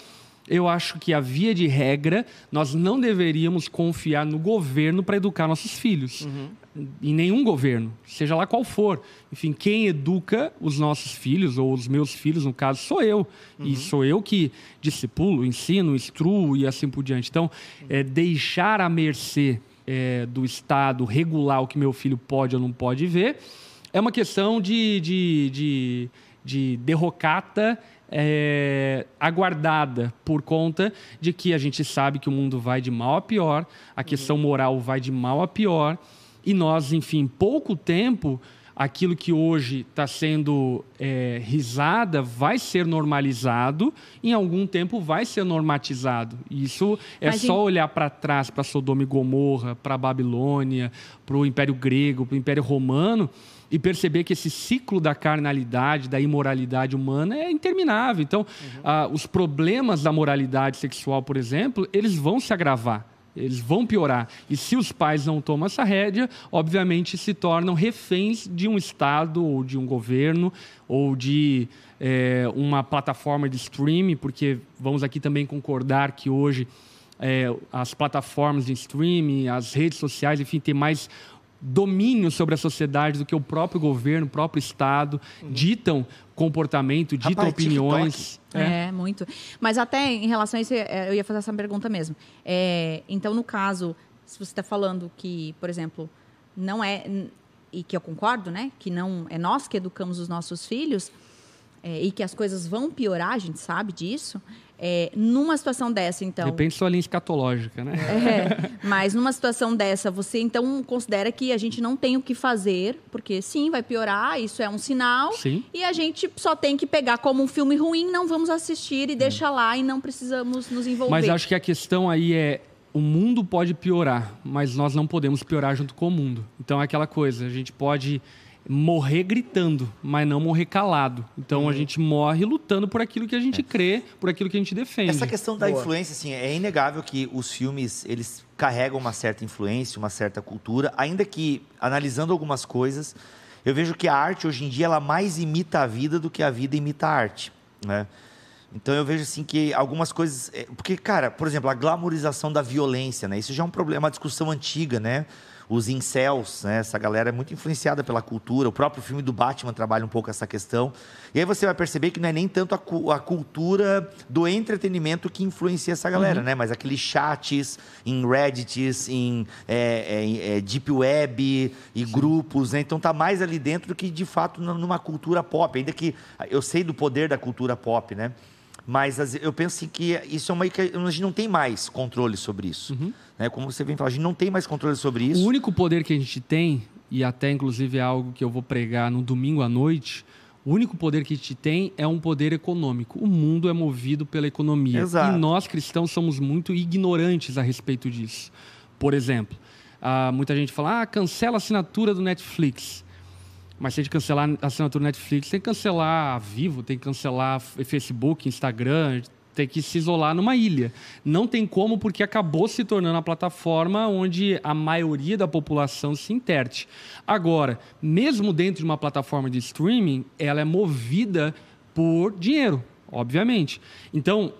eu acho que a via de regra, nós não deveríamos confiar no governo para educar nossos filhos. Em nenhum governo, seja lá qual for. Enfim, quem educa os nossos filhos, ou os meus filhos, no caso, sou eu. E sou eu que discipulo, ensino, instruo e assim por diante. Então, é, deixar à mercê é, do Estado regular o que meu filho pode ou não pode ver é uma questão de, de, de, de derrocata é, aguardada por conta de que a gente sabe que o mundo vai de mal a pior, a questão moral vai de mal a pior, e nós, enfim, em pouco tempo, aquilo que hoje está sendo é, risada vai ser normalizado, em algum tempo vai ser normatizado. Isso é Mas em- só olhar para trás, para Sodoma e Gomorra, para a Babilônia, para o Império Grego, para o Império Romano, e perceber que esse ciclo da carnalidade, da imoralidade humana é interminável. Então, ah, os problemas da moralidade sexual, por exemplo, eles vão se agravar. Eles vão piorar. E se os pais não tomam essa rédea, obviamente se tornam reféns de um Estado, ou de um governo, ou de eh, uma plataforma de streaming, porque vamos aqui também concordar que hoje eh, as plataformas de streaming, as redes sociais, enfim, têm mais domínio sobre a sociedade do que o próprio governo, o próprio Estado, ditam comportamento, ditam Rapaz, opiniões. É. muito. Mas até em relação a isso, é, eu ia fazer essa pergunta mesmo. É, então, no caso, se você está falando que, por exemplo, não é e que eu concordo, né, que não é nós que educamos os nossos filhos é, e que as coisas vão piorar, a gente sabe disso. É, numa situação dessa, então, Depende sua linha escatológica, né? é, mas numa situação dessa, você então considera que a gente não tem o que fazer, porque sim, vai piorar, isso é um sinal. Sim. E a gente só tem que pegar como um filme ruim, não vamos assistir e deixa lá e não precisamos nos envolver. Mas acho que a questão aí é o mundo pode piorar, mas nós não podemos piorar junto com o mundo. Então é aquela coisa, a gente pode morrer gritando, mas não morrer calado. Então a gente morre lutando por aquilo que a gente crê, por aquilo que a gente defende. Essa questão da Boa. influência, assim, é inegável que os filmes, eles carregam uma certa influência, uma certa cultura, ainda que, analisando algumas coisas, eu vejo que a arte, hoje em dia, ela mais imita a vida do que a vida imita a arte, né? Então eu vejo assim que algumas coisas, é, porque cara, por exemplo, a glamorização da violência, né? Isso já é um problema, uma discussão antiga, né? Os incels, né? Essa galera é muito influenciada pela cultura. O próprio filme do Batman trabalha um pouco essa questão. E aí você vai perceber que não é nem tanto a, a cultura do entretenimento que influencia essa galera, né? Mas aqueles chats em Reddits, em é, é, é, Deep Web e grupos, né? Então tá mais ali dentro do que de fato numa cultura pop. Ainda que eu sei do poder da cultura pop, né? Mas as- eu penso assim que isso é uma que a gente não tem mais controle sobre isso. Né? Como você vem falar, a gente não tem mais controle sobre isso. O único poder que a gente tem, e até inclusive é algo que eu vou pregar no domingo à noite, o único poder que a gente tem é um poder econômico. O mundo é movido pela economia. Exato. E nós cristãos somos muito ignorantes a respeito disso. Por exemplo, ah, muita gente fala, ah, cancela a assinatura do Netflix. Mas a gente cancelar a assinatura Netflix, tem que cancelar a Vivo, tem que cancelar Facebook, Instagram, tem que se isolar numa ilha. Não tem como, porque acabou se tornando a plataforma onde a maioria da população se interte. Agora, mesmo dentro de uma plataforma de streaming, ela é movida por dinheiro, obviamente. Então,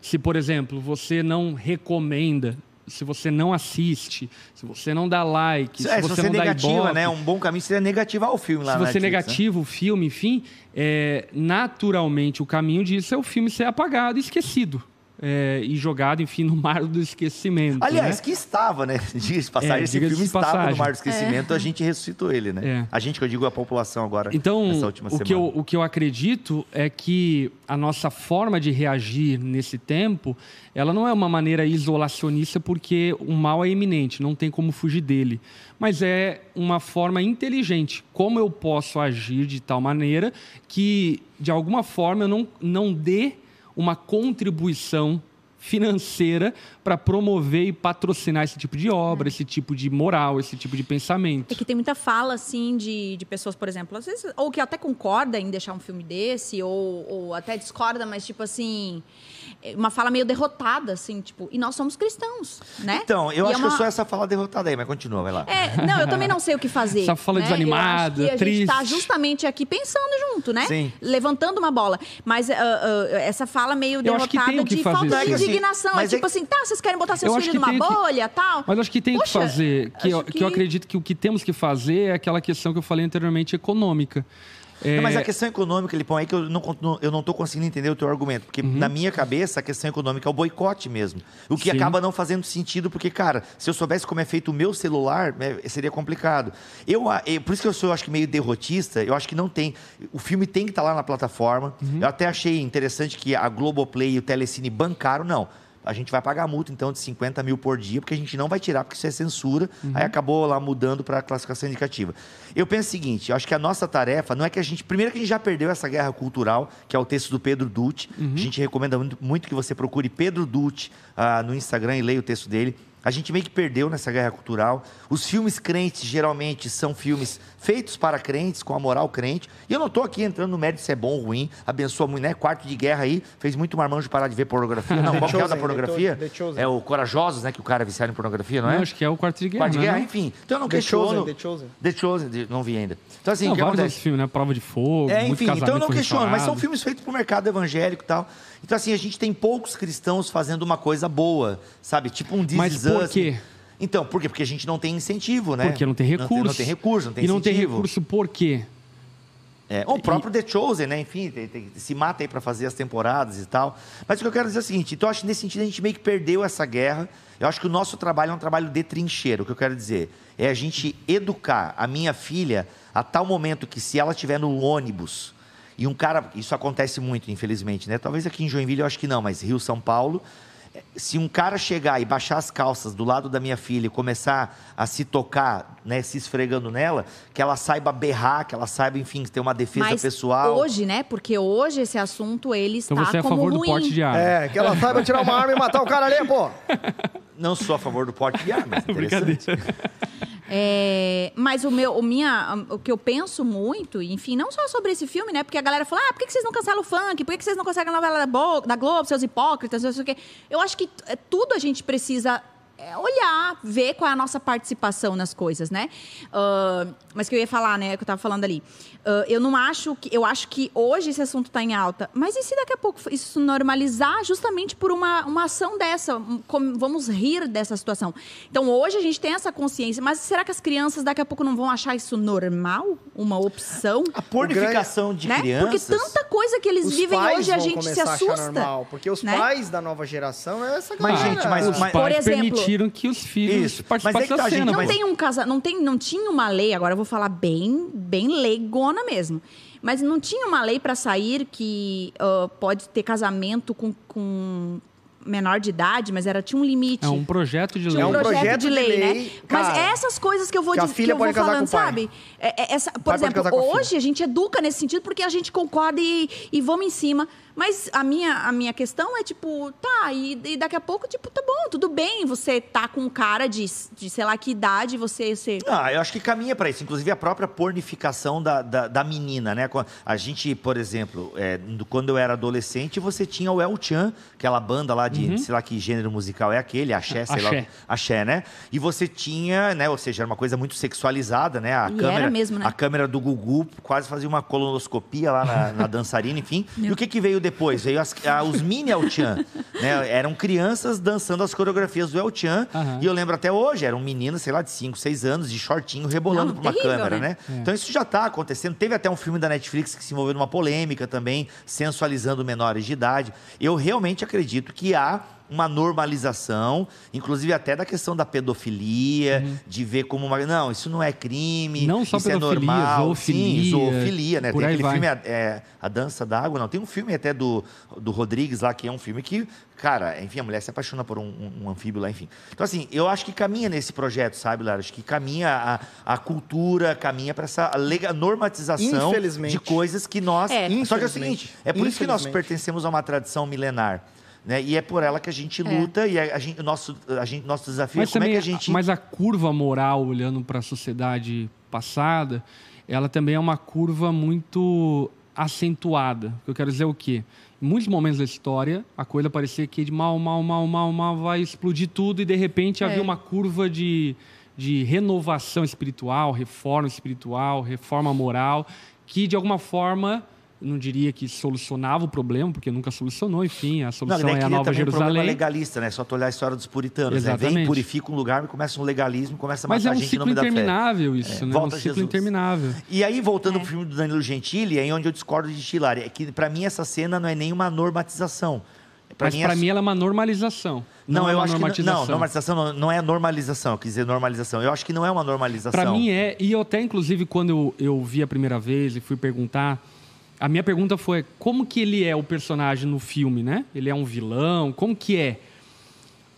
se, por exemplo, você não recomenda, se você não assiste, se você não dá like, Se, se é, se você você não dá negativa, ibope, né? Um bom caminho seria negativar o filme lá se você é Netflix, né? negativa o filme, enfim, é, naturalmente o caminho disso é o filme ser apagado e esquecido. É, e jogado, enfim, no mar do esquecimento. Aliás, né? que estava, né? Diga de passagem, É, esse filme de estava passagem. no mar do esquecimento, a gente ressuscitou ele, né? É. A gente, que eu digo a população agora, Então, nessa última o semana. que, eu, o que eu acredito é que a nossa forma de reagir nesse tempo, ela não é uma maneira isolacionista porque o mal é iminente, não tem como fugir dele. Mas é uma forma inteligente. Como eu posso agir de tal maneira que, de alguma forma, eu não, não dê uma contribuição financeira para promover e patrocinar esse tipo de obra, esse tipo de moral, esse tipo de pensamento. É que tem muita fala, assim, de, de pessoas, por exemplo, às vezes, ou que até concorda em deixar um filme desse, ou, ou até discorda, mas tipo assim, uma fala meio derrotada, assim, tipo, e nós somos cristãos, né? Então, eu E é acho uma- que eu sou essa fala derrotada aí, mas continua, vai lá. É, não, eu também não sei o que fazer. Essa fala né? desanimada, eu acho que a gente tá triste. justamente aqui pensando junto, né? Sim. Levantando uma bola. Mas ah, ah, essa fala meio que derrotada que de fazer, falta de. Assim, indignação. É mas é tipo que- assim, tá, vocês querem botar seus filhos que numa tem que- bolha tal. Mas acho que tem Poxa, que fazer, que, eu, acho que eu acredito que o que temos que fazer é aquela questão que eu falei anteriormente, econômica. É, Não, mas a questão econômica, Lipão, é que eu não, eu não tô conseguindo entender o teu argumento. Porque Uhum. na minha cabeça, a questão econômica é o boicote mesmo. O que Sim. acaba não fazendo sentido, porque, cara, se eu soubesse como é feito o meu celular, é, seria complicado. Eu, eu- por isso que eu sou, acho que, meio derrotista, eu acho que não tem. O filme tem que estar lá na plataforma. Uhum. Eu até achei interessante que a Globoplay e o Telecine bancaram, não. A gente vai pagar multa, então, de 50 mil por dia, porque a gente não vai tirar, porque isso é censura. Uhum. Aí acabou lá mudando para a classificação indicativa. Eu penso o seguinte: acho que a nossa tarefa não é que a gente. Primeiro, que a gente já perdeu essa guerra cultural, que é o texto do Pedro Dutti. Uhum. A gente recomenda muito, muito que você procure Pedro Dutti ah, no Instagram e leia o texto dele. A gente meio que perdeu nessa guerra cultural. Os filmes crentes geralmente são filmes feitos para crentes, com a moral crente. E eu não estou aqui entrando no mérito se é bom ou ruim. Abençoa muito, né? Quarto de guerra aí, fez muito marmanjo parar de ver pornografia. Não, The qual que é o da Chosen, pornografia? The Chosen. É o Corajosos, né? Que o cara é viciado em pornografia, não é? não, acho que é o quarto de guerra. Quarto de né, guerra, não? enfim. Então eu não The questiono. Chosen, The Chosen. The Chosen, não vi ainda. Então assim, Não, o que vários acontece? filmes, né? Prova de fogo, É, muito enfim, então eu não questiono, mas são filmes feitos pro mercado evangélico e tal. Então, assim, a gente tem poucos cristãos fazendo uma coisa boa, sabe? Tipo um This Mas por Us. quê? Então, por quê? Porque a gente não tem incentivo, né? Porque não tem recurso. Não tem, recurso, não tem E não tem incentivo. recurso por quê? É, o próprio The Chosen, né? Enfim, tem- tem- se mata aí para fazer as temporadas e tal. Mas o que eu quero dizer é o seguinte: então, eu acho que nesse sentido a gente meio que perdeu essa guerra. Eu acho que o nosso trabalho é um trabalho de trincheiro. O que eu quero dizer é a gente educar a minha filha a tal momento que, se ela estiver no ônibus e um cara. Isso acontece muito, infelizmente, né? Talvez aqui em Joinville eu acho que não, mas Rio, São Paulo. Se um cara chegar e baixar as calças do lado da minha filha e começar a se tocar, né, se esfregando nela, que ela saiba berrar, que ela saiba, enfim, ter uma defesa Mas pessoal. hoje, né? Porque hoje esse assunto ele está Então você é a favor ruim. do porte de arma. É, que ela saiba tirar uma arma e matar o cara ali, pô. Não sou a favor do porte de armas. Brincadeira. interessante. É, mas o meu, o minha, o que eu penso muito, enfim, não só sobre esse filme, né? Porque a galera fala, ah, por que vocês não cancelam o funk? Por que vocês não cancelam a novela da, Bo- da Globo, seus hipócritas, não sei o quê. Eu acho que é, tudo a gente precisa é, olhar, ver qual é a nossa participação nas coisas, né? Ah, mas que eu ia falar, né? Que eu tava falando ali. Ah, eu não acho que. Eu acho que hoje esse assunto tá em alta. Mas e se daqui a pouco isso normalizar justamente por uma, uma ação dessa? Como- Vamos rir dessa situação. Então hoje a gente tem essa consciência, mas será que as crianças daqui a pouco não vão achar isso normal? Uma opção? A pornificação de né? Porque crianças. tanta coisa que eles Os vivem hoje a gente se assusta. normal, porque os né? pais da nova geração é essa Mas, galera. gente, mas- Os mas- pais Por exemplo- permitiram que os filhos Isso. Mas é participassem que tá, da cena. Não mas- tem um casa, não tem, não tinha uma lei. Agora eu vou falar bem, bem leigona mesmo. Mas não tinha uma lei para sair que ah, pode ter casamento com, com menor de idade, mas era tinha um limite. É um projeto de lei. É um um projeto, projeto de de lei, lei, né? cara, Mas essas coisas que eu vou que a filha eu vou pode casar falando, sabe? É- é essa, por exemplo, com a hoje a gente educa nesse sentido porque a gente concorda e, e vamos em cima. Mas a minha, a minha questão é tipo, tá, e, e daqui a pouco, tipo, tá bom, tudo bem, você tá com um cara de, de sei lá que idade, você. você Ah, eu acho que caminha para isso. Inclusive a própria pornificação da, da, da menina, né? A gente, por exemplo, é, do- quando eu era adolescente, você tinha o El Chan, aquela banda lá de, sei lá que gênero musical é aquele, axé, sei lá. Axé. Axé, né? E você tinha, né? Ou seja, era uma coisa muito sexualizada, né? A E câmera, era mesmo, né? A câmera do Gugu quase fazia uma colonoscopia lá na, na dançarina, enfim. E o que, que veio depois? Veio as- a- os mini El Chan. né? Eram crianças dançando as coreografias do El Chan. Aham. E eu lembro até hoje, eram meninas, sei lá, de 5, 6 anos, de shortinho, rebolando Não, pra uma terrível, câmera, né? né? Então isso já tá acontecendo. Teve até um filme da Netflix que se envolveu numa polêmica também, sensualizando menores de idade. Eu realmente acredito que há uma normalização, inclusive até da questão da pedofilia, de ver como uma. Não, isso não é crime, Uhum. Não só isso é normal. zoofilia, Sim, zoofilia, né? Tem aquele vai. filme a, é, a Dança da Água, não. Tem um filme até do, do Rodrigues lá, que é um filme que, cara, enfim, a mulher se apaixona por um, um- um anfíbio lá, enfim. Então, assim, eu acho que caminha nesse projeto, sabe, Lara? Acho que caminha a, a cultura, caminha para essa lega, normatização de coisas que nós. É. Só que é o Infelizmente. seguinte: é por isso que nós pertencemos a uma tradição milenar. Né? E é por ela que a gente luta e a, a gente, o nosso, a gente, nosso desafio Mas é como é também, que a gente. mas a curva moral, olhando para a sociedade passada, ela também é uma curva muito acentuada. Eu quero dizer o quê? Em muitos momentos da história, a coisa parecia que de mal, mal, mal, mal, mal vai explodir tudo e de repente havia É. uma curva de, de renovação espiritual, reforma espiritual, reforma moral, que de alguma forma não diria que solucionava o problema, porque nunca solucionou, enfim, a Não, solução ele é a Nova também um problema Jerusalém. legalista, né? Só tu olhar a história dos puritanos, né? Vem, Exatamente. purifica um lugar, começa um legalismo, começa a Mas matar é um gente em ciclo nome da fé. interminável isso, É, né? volta um ciclo Jesus. interminável. E aí, voltando É. pro filme do Danilo Gentili, é aí onde eu discordo de Tilari. É que, pra mim, essa cena não é nenhuma normatização. Pra Mas mim, para é- mim ela é uma normalização. Não, é eu uma acho que não, normatização. não, normalização não, não é normalização, eu quis dizer normalização. Eu acho que não é uma normalização. Para mim é, e eu até inclusive quando eu, eu vi a primeira vez e fui perguntar, a minha pergunta foi como que ele é o personagem no filme, né? Ele é um vilão, como que é?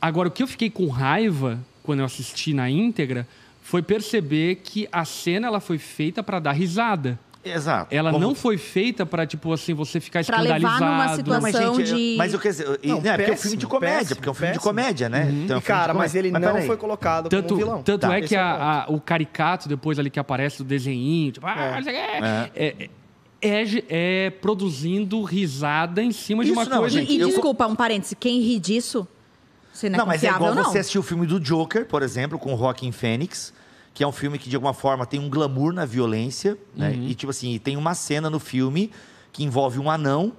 Agora o que eu fiquei com raiva quando eu assisti na íntegra foi perceber que a cena ela foi feita para dar risada. Exato. Ela Como- não foi feita para tipo assim você ficar Pra levar escandalizado. numa situação- Não, mas, gente, eu- de- mas eu quer dizer, Não, né, porque é um filme péssimo, de comédia, péssimo, porque é um filme de péssimo. comédia, né? Então, é um E, de cara, mas ele não peraí. foi colocado Tanto, como vilão. tanto Tá. é que o a- a- o caricato, depois ali que aparece do desenho, tipo, ah, não sei o quê, é, é, é produzindo risada em cima de uma não, coisa. gente, E eu- desculpa, um parêntese, quem ri disso, você não é Não, mas é igual não. você assistir o filme do Joker, por exemplo, com o Joaquin Phoenix, que é um filme que, de alguma forma, tem um glamour na violência, né? Uhum. E, tipo assim, tem uma cena no filme que envolve um anão,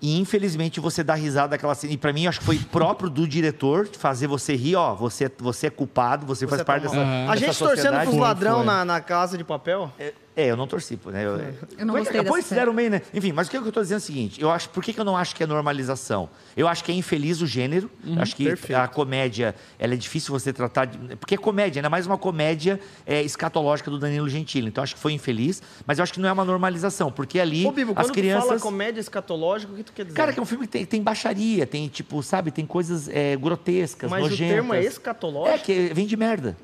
e infelizmente você dá risada daquela cena. E pra mim, acho que foi próprio do diretor fazer você rir, ó, você, você é culpado, você, faz Você parte tá dessa. mal. A dessa gente torcendo sociedade. pros Foi, ladrão foi. na, na casa de papel. É, é, eu não torci, né? Eu, Eu não Mas gostei Depois fizeram meio, né? Enfim, mas o que eu tô dizendo é o seguinte: eu acho, por que, que eu não acho que é normalização? Eu acho que é infeliz o gênero. acho que perfeito. a comédia, ela é difícil você tratar de. Porque é comédia, ainda mais uma comédia é, escatológica do Danilo Gentili. Então acho que foi infeliz, mas eu acho que não é uma normalização, porque ali Ô, Bibo, as quando crianças. tu fala comédia escatológica, o que tu quer dizer? Cara, que é um filme que tem, tem baixaria, tem, tipo, sabe, tem coisas é, grotescas, Mas nojentas. o termo é escatológico? É, que vem de merda.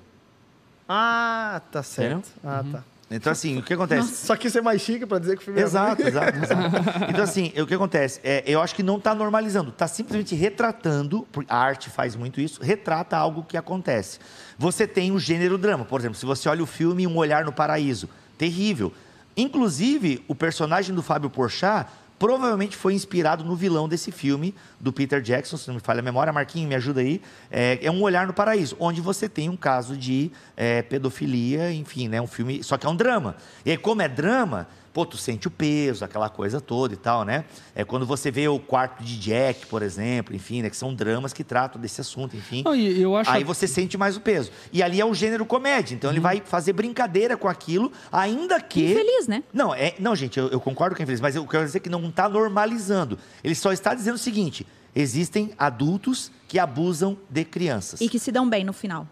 Ah, tá certo. Ah, tá. Então, assim, o que acontece? Só que isso é mais chique pra dizer que o filme Exato, é exato, exato. Então, assim, o que acontece? É, eu acho que não está normalizando, está simplesmente retratando, a arte faz muito isso, retrata algo que acontece. Você tem o gênero drama, por exemplo, se você olha o filme Um Olhar no Paraíso, terrível. Inclusive, o personagem do Fábio Porchat provavelmente foi inspirado no vilão desse filme, do Peter Jackson, se não me falha a memória. Marquinho, me ajuda aí. É, é Um Olhar no Paraíso, onde você tem um caso de é, pedofilia, enfim, né? Um filme, só que é um drama. E aí, como é drama, pô, tu sente o peso, aquela coisa toda e tal, né? É quando você vê o quarto de Jack, por exemplo, enfim, né? Que são dramas que tratam desse assunto, enfim. Não, eu acho Aí você sente mais o peso. E ali é o gênero comédia, então ele vai fazer brincadeira com aquilo, ainda que. Infeliz, né? Não, é, não, gente, eu, eu concordo com a infeliz, mas eu quero dizer que não está normalizando. Ele só está dizendo o seguinte: existem adultos que abusam de crianças. E que se dão bem no final.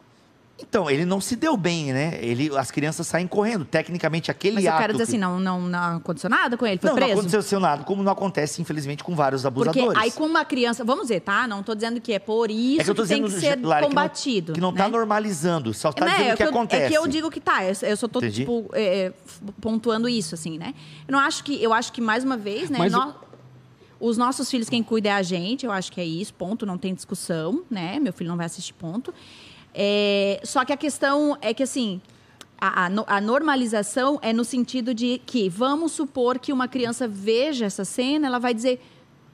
Então, ele não se deu bem, né? Ele, as crianças saem correndo. Tecnicamente, aquele Mas eu ato. quero dizer que- assim, não, não, não aconteceu nada com ele, foi não, não preso? aconteceu nada, como não acontece, infelizmente, com vários Porque abusadores. aí com uma criança, vamos dizer, tá? Não tô dizendo que é por isso é que eu tô que tem dizendo, que ser Lara, que não- combatido. Que não, né? está normalizando, só está Né, dizendo é o que eu- acontece. É que eu digo que tá, eu, eu só tô, Entendi. tipo, é, f- pontuando isso, assim, né? Eu não acho que, eu acho que, mais uma vez, né, Mas os nossos filhos, quem cuida é a gente, eu acho que é isso, ponto, não tem discussão, né? Meu filho não vai assistir, ponto. É, só que a questão é que, assim, a, a a normalização é no sentido de que, vamos supor que uma criança veja essa cena, ela vai dizer,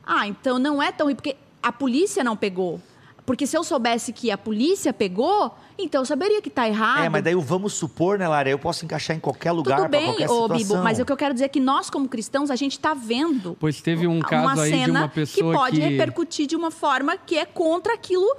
ah, então não é tão ruim, porque a polícia não pegou. Porque se eu soubesse que a polícia pegou, então eu saberia que tá errado. É, mas daí o vamos supor, né, Lara? Eu posso encaixar em qualquer lugar, Tudo bem, qualquer ô situação. Bibo, mas o que eu quero dizer é que nós, como cristãos, a gente tá vendo Pois teve um uma caso aí cena de uma pessoa que pode que... repercutir de uma forma que é contra aquilo,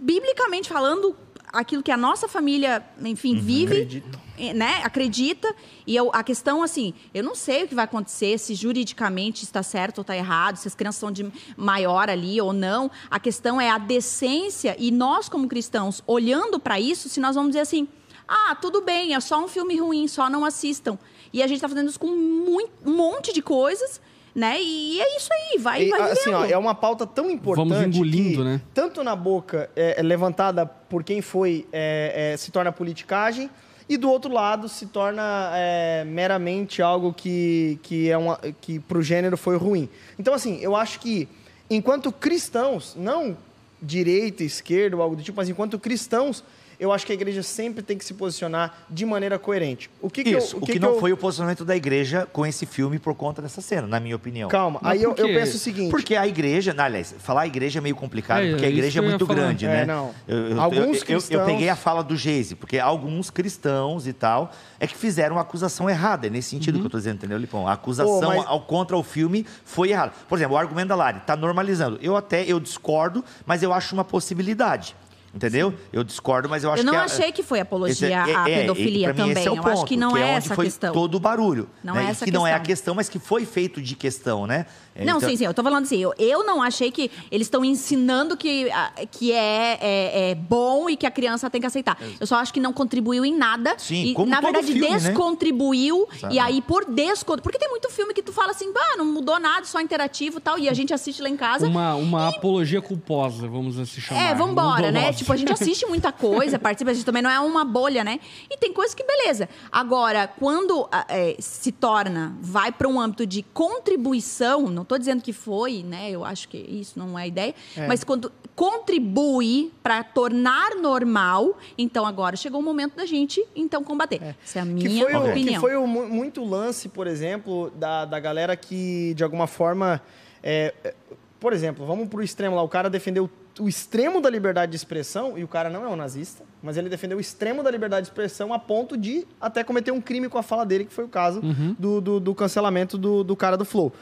biblicamente falando, aquilo que a nossa família, enfim, vive, Acredita. eh, né? Acredita. E eu- a questão, assim, eu não sei o que vai acontecer, se juridicamente está certo ou está errado, se as crianças são de maior ali ou não. A questão é a decência e nós, como cristãos, olhando para isso, se nós vamos dizer assim, ah, tudo bem, é só um filme ruim, só não assistam. E a gente está fazendo isso com muito, um monte de coisas, né? E é isso aí, vai, E, vai assim, ó, é uma pauta tão importante Vamos engolindo, que, né? tanto na boca é, é levantada por quem foi, é, é, se torna politicagem, e do outro lado se torna é, meramente algo que, que, é uma, que pro gênero foi ruim. Então, assim, eu acho que enquanto cristãos, não direita, esquerda ou algo do tipo, mas enquanto cristãos, eu acho que a igreja sempre tem que se posicionar de maneira coerente. O que, que eu- Isso, o que, que não eu- foi o posicionamento da igreja com esse filme por conta dessa cena, na minha opinião. Calma, Mas aí eu, eu penso o seguinte. Porque a igreja, não, aliás, falar a igreja é meio complicado, É, porque a isso igreja é muito falar. grande, É, né? não. Eu, eu- Alguns eu- eu- eu, cristãos- peguei a fala do Geise, porque alguns cristãos e tal é que fizeram uma acusação errada. É nesse sentido Uhum. que eu estou dizendo, entendeu, Lipão? A acusação Pô, mas- ao, contra o filme foi errada. Por exemplo, o argumento da Lari está normalizando. Eu até eu discordo, mas eu acho uma possibilidade. Entendeu? Eu discordo, mas eu acho Eu não que. a- achei que foi apologia é- à é, pedofilia mim, esse também. é o eu acho ponto, que não é, onde essa a foi questão. todo o barulho. Não né? é E essa que a não é a questão. questão, mas que foi feito de questão, né? Não, Então- sim, sim. Eu tô falando assim, eu, eu não achei que eles estão ensinando que, que é, é, é bom e que a criança tem que aceitar. Eu só acho que não contribuiu em nada. Sim, e, como na todo verdade, filme, né? descontribuiu. Exato. E aí, por descontribuir. Porque tem muito filme que tu fala assim, bah, não mudou nada, só interativo e tal. E a gente assiste lá em casa. Uma, uma apologia culposa, vamos assim chamar. É, vambora, né? Tipo, a gente assiste muita coisa, participa, a gente também não é uma bolha, né? E tem coisas que beleza. Agora, quando é, se torna, vai para um âmbito de contribuição, não tô dizendo que foi, né? Eu acho que isso não é a ideia, mas quando contribui para tornar normal, então agora chegou o momento da gente então combater. Essa é a Que minha foi, o, opinião. que foi o mu- muito lance, por exemplo, da, da galera que, de alguma forma. é, é, por exemplo, vamos pro extremo lá. O cara defendeu o extremo da liberdade de expressão, e o cara não é um nazista, mas ele defendeu o extremo da liberdade de expressão a ponto de até cometer um crime com a fala dele, que foi o caso do, do, do cancelamento do, do cara do Flow.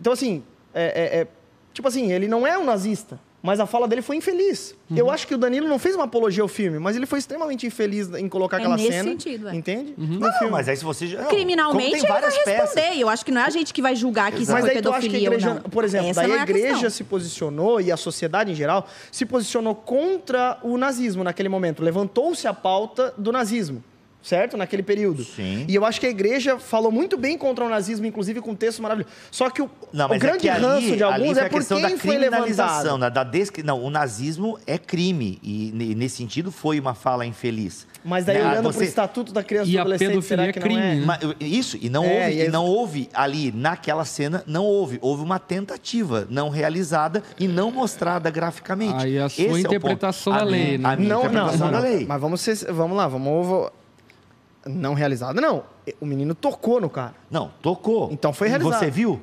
Então, assim, é- é- é, tipo assim, ele não é um nazista, mas a fala dele foi infeliz. Eu acho que o Danilo não fez uma apologia ao filme, mas ele foi extremamente infeliz em colocar É aquela nesse cena. sentido, é. Entende? No Não, filme. mas aí se você. já- não, Criminalmente, como ele tem vai várias responder. peças. Eu acho que não é a gente que vai julgar que isso Mas foi aí tu acha que a pedofilia igreja, ou não. por exemplo, Essa daí não é a igreja questão. se posicionou e a sociedade em geral se posicionou contra o nazismo naquele momento. Levantou-se a pauta do nazismo. Certo? Naquele período. Sim. E eu acho que a igreja falou muito bem contra o nazismo, inclusive com um texto maravilhoso. Só que o, Não, o é grande que ali, ranço de ali alguns foi é a por questão quem da foi criminalização, levantado. né, da descri... Não, o nazismo é crime e ne- nesse sentido foi uma fala infeliz. Mas daí, Né, olhando para você- o Estatuto da Criança e E do a Adolescente, pedofilia será que é não é? crime, né? Mas, isso, e não, É, houve, e e não houve ali, naquela cena, não houve. Houve uma tentativa não realizada e não mostrada graficamente. Aí a sua Esse é interpretação da A lei, né? A minha Não, não, interpretação não, da lei. Mas vamos, ser, vamos lá, vamos. Não realizado, não. O menino tocou no cara. Não, tocou. Então foi E realizado. Você viu?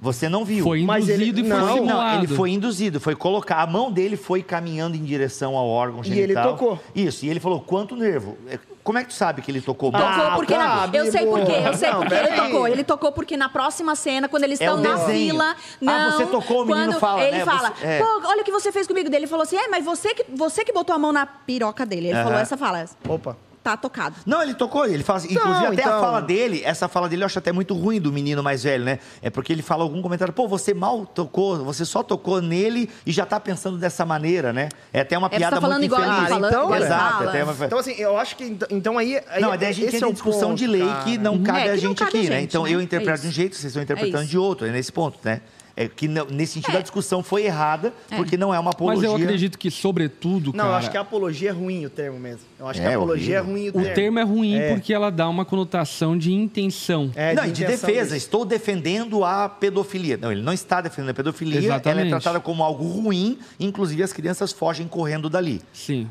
Você não viu. Foi Mas ele- induzido e foi não, simulado. Não, ele foi induzido, foi colocar. A mão dele foi caminhando em direção ao órgão E genital. ele tocou. Isso, e ele falou: quanto nervo? É, Como é que tu sabe que ele tocou? Tocou Ah, porque na- tá, eu sei por quê, eu sei Não, porque ele tocou. Ele tocou porque na próxima cena, quando eles É estão o na desenho. fila, Ah, não. você tocou, o menino quando fala, Ele né? fala, Você- é. pô, olha o que você fez comigo dele. Ele falou assim, é, mas você que, você que botou a mão na piroca dele. Ele Aham. falou essa fala, Opa. Tá tocado. Não, ele tocou, ele fala assim, inclusive até então- a fala dele, essa fala dele eu acho até muito ruim do menino mais velho, né? É porque ele fala algum comentário, pô, você mal tocou, você só tocou nele e já tá pensando dessa maneira, né? É até uma É, você piada tá falando muito igual infeliz. tá falando, então, Exato, fala. até uma... Então, assim, eu acho que. ent- Então aí. aí Não, daí a gente esse entra é em discussão ponto, de lei cara. que não cabe É, a que não gente cabe a aqui, né? gente, Então né? eu É interpreto de um jeito, vocês estão interpretando de outro, é nesse ponto, né? É que não- nesse sentido É. a discussão foi errada, porque não é uma Mas apologia. eu acredito que, sobretudo, Não, cara, eu acho que a apologia é ruim o termo mesmo. Eu acho que É, a apologia horrível. é ruim o o termo. termo é ruim É. porque ela dá uma conotação de intenção. É, não, e de intenção defesa, disso. estou defendendo a pedofilia. Não, ele não está defendendo a pedofilia, ela é Exatamente. tratada como algo ruim, inclusive as crianças fogem correndo dali. Sim.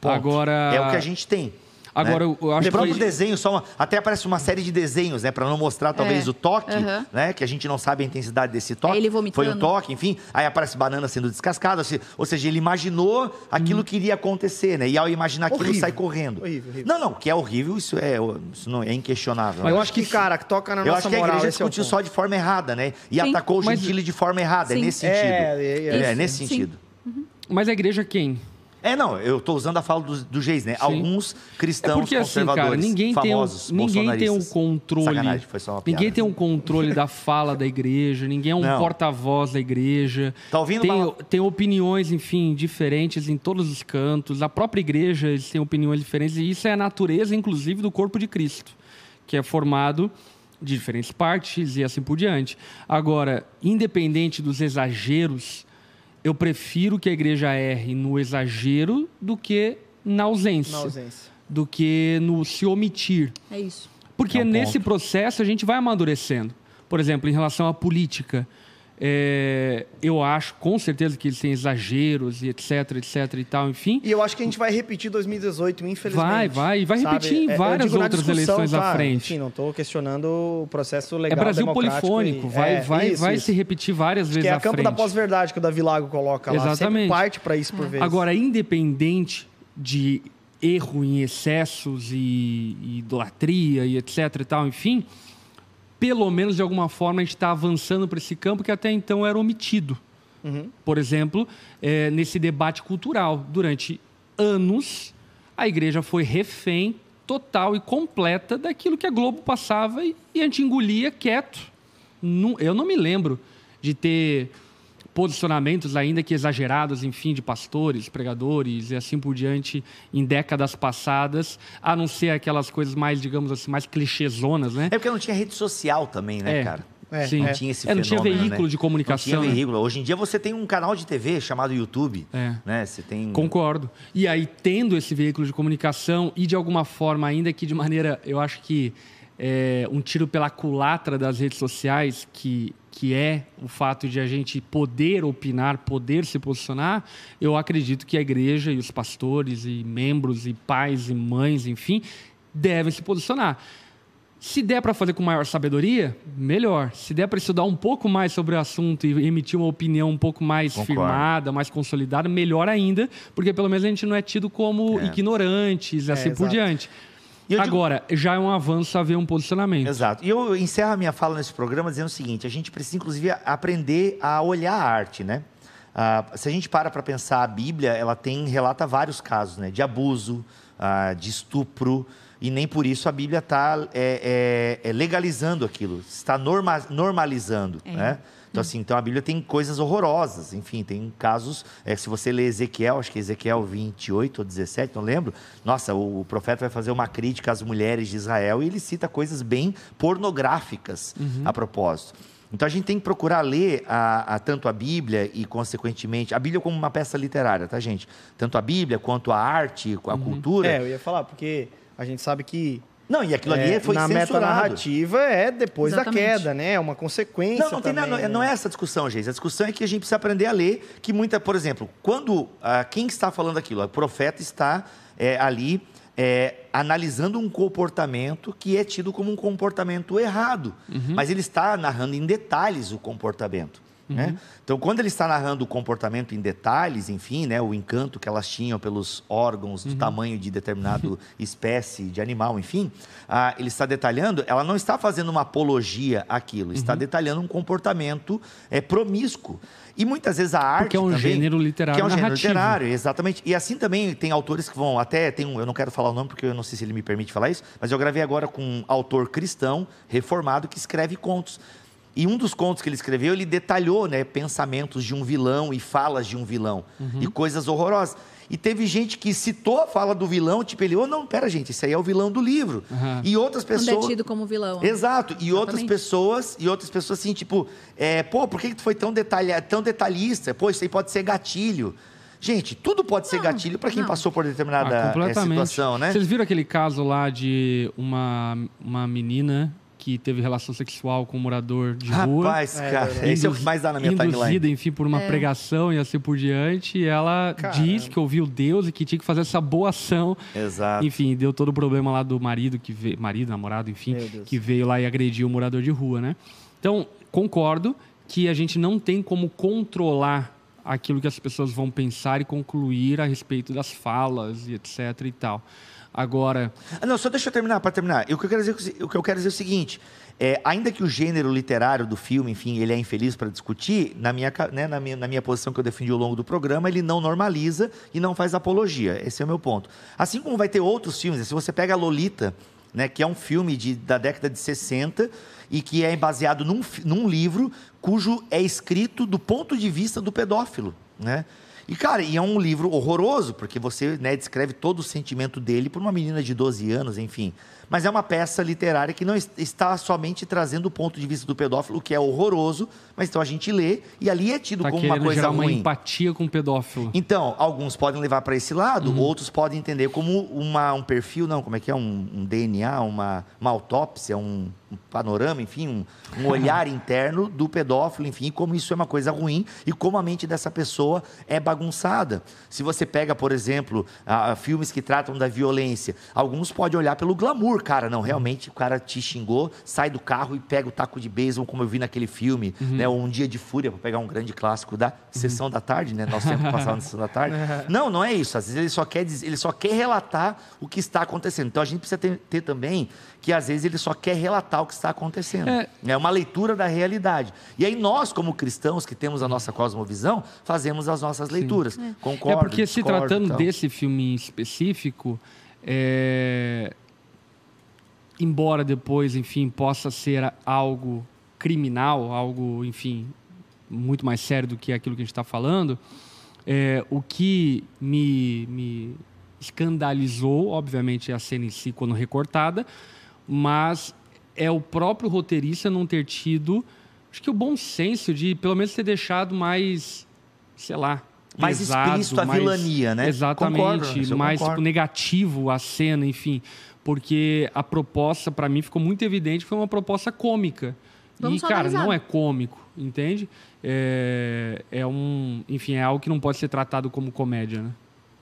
Ponto. Agora. É o que a gente tem. Agora, né? eu acho o próprio foi- desenho, só uma- até aparece uma série de desenhos, né? Pra não mostrar talvez É. o toque, Aham. né? Que a gente não sabe a intensidade desse toque. É ele Foi vomitando. um toque, enfim. Aí aparece banana sendo descascada, ou se- ou seja, ele imaginou aquilo que iria acontecer, né? E ao imaginar aquilo, Horrível. sai correndo. Horrível, horrível. Não, não, que é horrível, isso é, isso não é inquestionável. Mas Eu acho que, cara, que toca na Eu nossa acho que a moral. igreja é discutiu ponto. só de forma errada, né? E Sim. atacou o Mas- gentile de forma errada, é Sim. nesse sentido. É, é, é. É, nesse Sim. sentido. Mas a igreja quem? É, não, eu tô usando a fala dos do Geis, né? Sim. Alguns É cristãos porque assim, conservadores, cara, ninguém tem, o, famosos, ninguém tem um controle. Sacanagem, foi só uma piada. ninguém tem um controle da fala da igreja, ninguém é um porta-voz da igreja. Tá ouvindo, tem, Bala? tem opiniões, enfim, diferentes em todos os cantos. A própria igreja eles têm opiniões diferentes e isso é a natureza, inclusive, do corpo de Cristo, que é formado de diferentes partes e assim por diante. Agora, independente dos exageros, eu prefiro que a igreja erre no exagero do que na ausência Na ausência. do que no se omitir. É isso. Porque É um nesse ponto. processo a gente vai amadurecendo. Por exemplo, em relação à política, é, eu acho com certeza que eles têm exageros e etc, etc e tal, enfim. E eu acho que a gente vai repetir 2018, infelizmente. Vai, vai, e vai sabe? repetir em É, várias outras eleições à tá? frente. Enfim, não estou questionando o processo É legal, Brasil democrático polifônico, e- vai, é, vai, isso, vai isso. se repetir várias vezes Que é à a campo frente. da pós-verdade que o Davi Lago coloca lá. Sempre Exatamente. parte para isso por vezes. Agora, independente de erro em excessos e, e idolatria e etc e tal, enfim, pelo menos de alguma forma a gente está avançando para esse campo que até então era omitido. Por exemplo, eh, nesse debate cultural, durante anos, a igreja foi refém total e completa daquilo que a Globo passava e, e a gente engolia quieto. Nu- Eu não me lembro de ter posicionamentos ainda que exagerados, enfim, de pastores, pregadores e assim por diante em décadas passadas, a não ser aquelas coisas mais, digamos assim, mais clichêzonas, né? É porque não tinha rede social também, né, É. cara? É, Sim. Não tinha esse É, não tinha fenômeno, veículo né? de comunicação, Não né? tinha veículo. Hoje em dia você tem um canal de TV chamado YouTube, É. né? Você tem... Concordo. E aí, tendo esse veículo de comunicação e de alguma forma, ainda que de maneira, eu acho que é, um tiro pela culatra das redes sociais, que, que é o fato de a gente poder opinar, poder se posicionar, eu acredito que a igreja e os pastores e membros e pais e mães, enfim, devem se posicionar. Se der para fazer com maior sabedoria, melhor. Se der para estudar um pouco mais sobre o assunto e emitir uma opinião um pouco mais Concordo. firmada, mais consolidada, melhor ainda, porque pelo menos a gente não é tido como É. ignorantes, assim por exato. diante. E eu digo- Agora, já é um avanço haver um posicionamento. Exato. E eu encerro a minha fala nesse programa dizendo o seguinte: a gente precisa, inclusive, aprender a olhar a arte, né? Ah, se a gente para para pensar, a Bíblia, ela tem, relata vários casos, né? De abuso, ah, de estupro, e nem por isso a Bíblia está legalizando aquilo, está norma- normalizando, É. né? Então, assim, então a Bíblia tem coisas horrorosas, enfim, tem casos, é, se você ler Ezequiel, acho que é Ezequiel 28 ou 17, não lembro, nossa, o, o profeta vai fazer uma crítica às mulheres de Israel e ele cita coisas bem pornográficas a propósito. Então a gente tem que procurar ler a, a- tanto a Bíblia e, consequentemente, a Bíblia como uma peça literária, tá, gente? Tanto a Bíblia quanto a arte, a cultura. É, eu ia falar, porque a gente sabe que Não, e aquilo ali é, foi na censurado. metanarrativa é depois Exatamente. da queda, né? É uma consequência Não, não, tem, também, nada- né? não é essa a discussão, gente. A discussão é que a gente precisa aprender a ler que muita, por exemplo, quando ah, quem está falando aquilo, o profeta está é, ali é, analisando um comportamento que é tido como um comportamento errado, mas ele está narrando em detalhes o comportamento. Né? Então, quando ele está narrando o comportamento em detalhes, enfim, né, o encanto que elas tinham pelos órgãos do tamanho de determinado espécie de animal, enfim, ah, ele está detalhando, ela não está fazendo uma apologia àquilo, está detalhando um comportamento é, promíscuo. E muitas vezes a arte Porque é um também- gênero literário que é um gênero narrativo. literário, exatamente. E assim também tem autores que vão até tem um, eu não quero falar o nome porque eu não sei se ele me permite falar isso, mas eu gravei agora com um autor cristão reformado que escreve contos. E um dos contos que ele escreveu, ele detalhou, né, pensamentos de um vilão e falas de um vilão Uhum. e coisas horrorosas. E teve gente que citou a fala do vilão, tipo, ele, oh, não, pera, gente, isso aí é o vilão do livro. Aham. E outras Quando pessoas é tido como vilão. Exato. E outras Exatamente. pessoas, e outras pessoas assim, tipo, é, pô, por que que tu foi tão, detalha, tão detalhista? Pô, isso aí pode ser gatilho. Gente, tudo pode ser Não, gatilho para quem não. passou por determinada Ah, eh, completamente. situação, né? Vocês viram aquele caso lá de uma, uma menina que teve relação sexual com um morador de rua. Rapaz, cara, esse é o que mais dá na minha induzida, timeline. enfim, por uma pregação e assim por diante. E ela Caramba. disse que ouviu Deus e que tinha que fazer essa boa ação. Exato. Enfim, deu todo o problema lá do marido que veio, marido, namorado, enfim, que veio lá e agrediu o morador de rua, né? Então, concordo que a gente não tem como controlar aquilo que as pessoas vão pensar e concluir a respeito das falas e etc e tal. Agora, Ah, não, só deixa eu terminar, para terminar. O que eu quero dizer, o que eu quero dizer é o seguinte: é, ainda que o gênero literário do filme, enfim, ele é infeliz para discutir, na minha, né, na, minha, na minha posição que eu defendi ao longo do programa, ele não normaliza e não faz apologia. Esse é o meu ponto. Assim como vai ter outros filmes, se você pega a Lolita, né, que é um filme de, da década de 60 e que é baseado num, num livro cujo é escrito do ponto de vista do pedófilo, né? E, cara, e é um livro horroroso, porque você né, descreve todo o sentimento dele por uma menina de 12 anos, enfim. Mas é uma peça literária que não es- está somente trazendo o ponto de vista do pedófilo, que é horroroso, mas então a gente lê e ali é tido tá como uma coisa gerar uma ruim. empatia com o pedófilo. Então, alguns podem levar para esse lado, Uhum. outros podem entender como uma, um perfil, não, como é que é? Um, um DNA, uma, uma autópsia, um, um panorama, enfim, um, um olhar interno do pedófilo, enfim, como isso é uma coisa ruim e como a mente dessa pessoa é bagunçada. Se você pega, por exemplo, ah, filmes que tratam da violência, alguns podem olhar pelo glamour, cara, não, realmente o cara te xingou, sai do carro e pega o taco de beisebol, como eu vi naquele filme, né, Um Dia de Fúria, para pegar um grande clássico da Sessão da Tarde, né, nosso tempo passado na Sessão da Tarde. Não, não é isso, às vezes ele só quer, dizer- ele só quer relatar o que está acontecendo. Então a gente precisa ter, ter também que às vezes ele só quer relatar o que está acontecendo. É. É uma leitura da realidade. E aí nós, como cristãos que temos a nossa cosmovisão, fazemos as nossas leituras. Concordo, É porque se tratando tal. desse filme em específico, é, embora depois, enfim, possa ser algo criminal, algo, enfim, muito mais sério do que aquilo que a gente está falando, é, o que me, me escandalizou, obviamente, é a cena em si quando recortada, mas é o próprio roteirista não ter tido, acho que o bom senso de pelo menos ter deixado mais, sei lá, Mais pesado, explícito a mais- vilania, né? Exatamente, Concordo, mais tipo, negativo a cena, enfim, porque a proposta para mim ficou muito evidente, que foi uma proposta cômica. Vamos e cara, dar não é cômico, entende? É, é um, enfim, é algo que não pode ser tratado como comédia, né?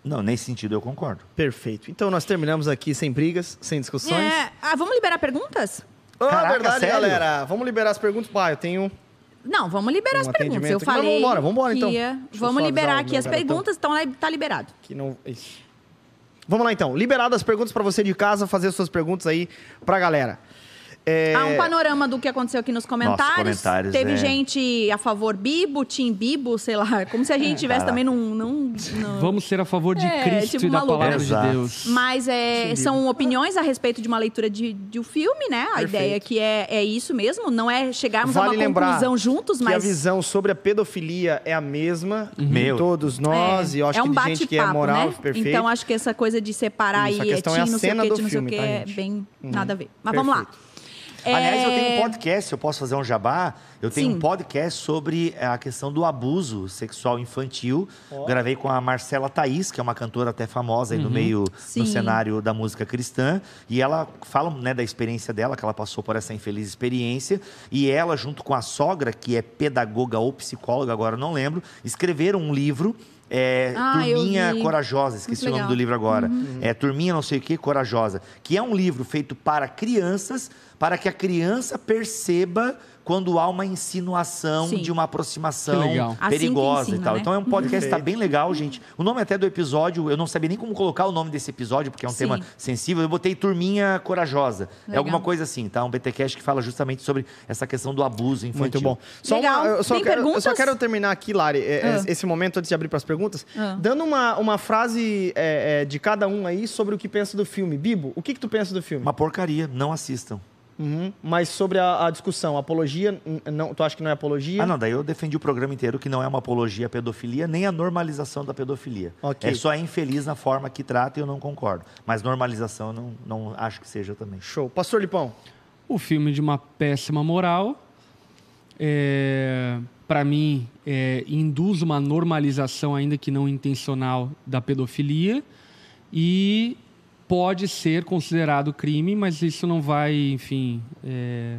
Não, nesse sentido eu concordo. Perfeito. Então nós terminamos aqui sem brigas, sem discussões. É, ah, vamos liberar perguntas? Ah, Caraca, verdade, sério? galera. Vamos liberar as perguntas. Pá, eu tenho. Não, vamos liberar Um as perguntas. Eu aqui. Falei. então. ia- Deixa eu Vamos só liberar avisar o aqui as perguntas, então tá liberado. Que não. Isso. Vamos lá então. Liberado as perguntas para você de casa fazer suas perguntas aí pra galera. É, Há um panorama do que aconteceu aqui nos comentários. comentários, Teve é. gente a favor Bibo, Tim Bibo, sei lá. Como se a gente tivesse também num. num, num- Vamos ser a favor de É, Cristo tipo e da palavra Exato. de Deus. Mas é, são opiniões a respeito de uma leitura de, de um filme, né? A Perfeito. ideia que é, é isso mesmo, não é chegarmos a Vale uma lembrar conclusão juntos, que a mas visão sobre a pedofilia é a mesma Uhum. Meu. todos nós. é, e eu acho é um que de gente que é bate-papo, moral, né? perfeito. Então acho que essa coisa de separar Isso, a aí é é a não sei o cena que, do não sei o filme, que, tá, é bem nada a ver. Mas vamos lá. Perfeito. Aliás, eu tenho É, um podcast, eu posso fazer um jabá. Eu tenho Sim. um podcast sobre a questão do abuso sexual infantil. Gravei com a Marcela Thaís, que é uma cantora até famosa aí no meio, Sim. no cenário da música cristã. E ela fala né, da experiência dela, que ela passou por essa infeliz experiência. E ela, junto com a sogra, que é pedagoga ou psicóloga, agora não lembro, escreveram um livro. É, Ah, Turminha. Corajosa, esqueci o nome do livro agora. É Turminha não sei o que, Corajosa. Que é um livro feito para crianças, para que a criança perceba quando há uma insinuação Sim. de uma aproximação. Assim perigosa ensina, e tal. né? Então é um podcast que tá Perfeito. bem legal, gente. O nome até do episódio, eu não sabia nem como colocar o nome desse episódio, porque é um Sim. tema sensível. Eu botei Turminha Corajosa. É Legal. alguma coisa assim, tá? Um BTcast que fala justamente sobre essa questão do abuso infantil. Muito bom. Só Legal. uma- eu, só Tem quero, eu só perguntas? quero terminar aqui, Lari, é, Ah. esse momento antes de abrir para as perguntas, Ah. dando uma, uma frase é, é, de cada um aí sobre o que pensa do filme. Bibo, o que, que tu pensa do filme? Uma porcaria, não assistam. Uhum. Mas sobre a, a discussão, apologia, não, tu acha que não é apologia? Ah, não, daí eu defendi o programa inteiro que não é uma apologia à pedofilia, nem a normalização da pedofilia. Ok. É só infeliz na forma que trata e eu não concordo. Mas normalização eu não, não acho que seja também. Show. Pastor Lipão, O filme de uma péssima moral, é, para mim, é, induz uma normalização, ainda que não intencional, da pedofilia. E pode ser considerado crime, mas isso não vai, enfim, é,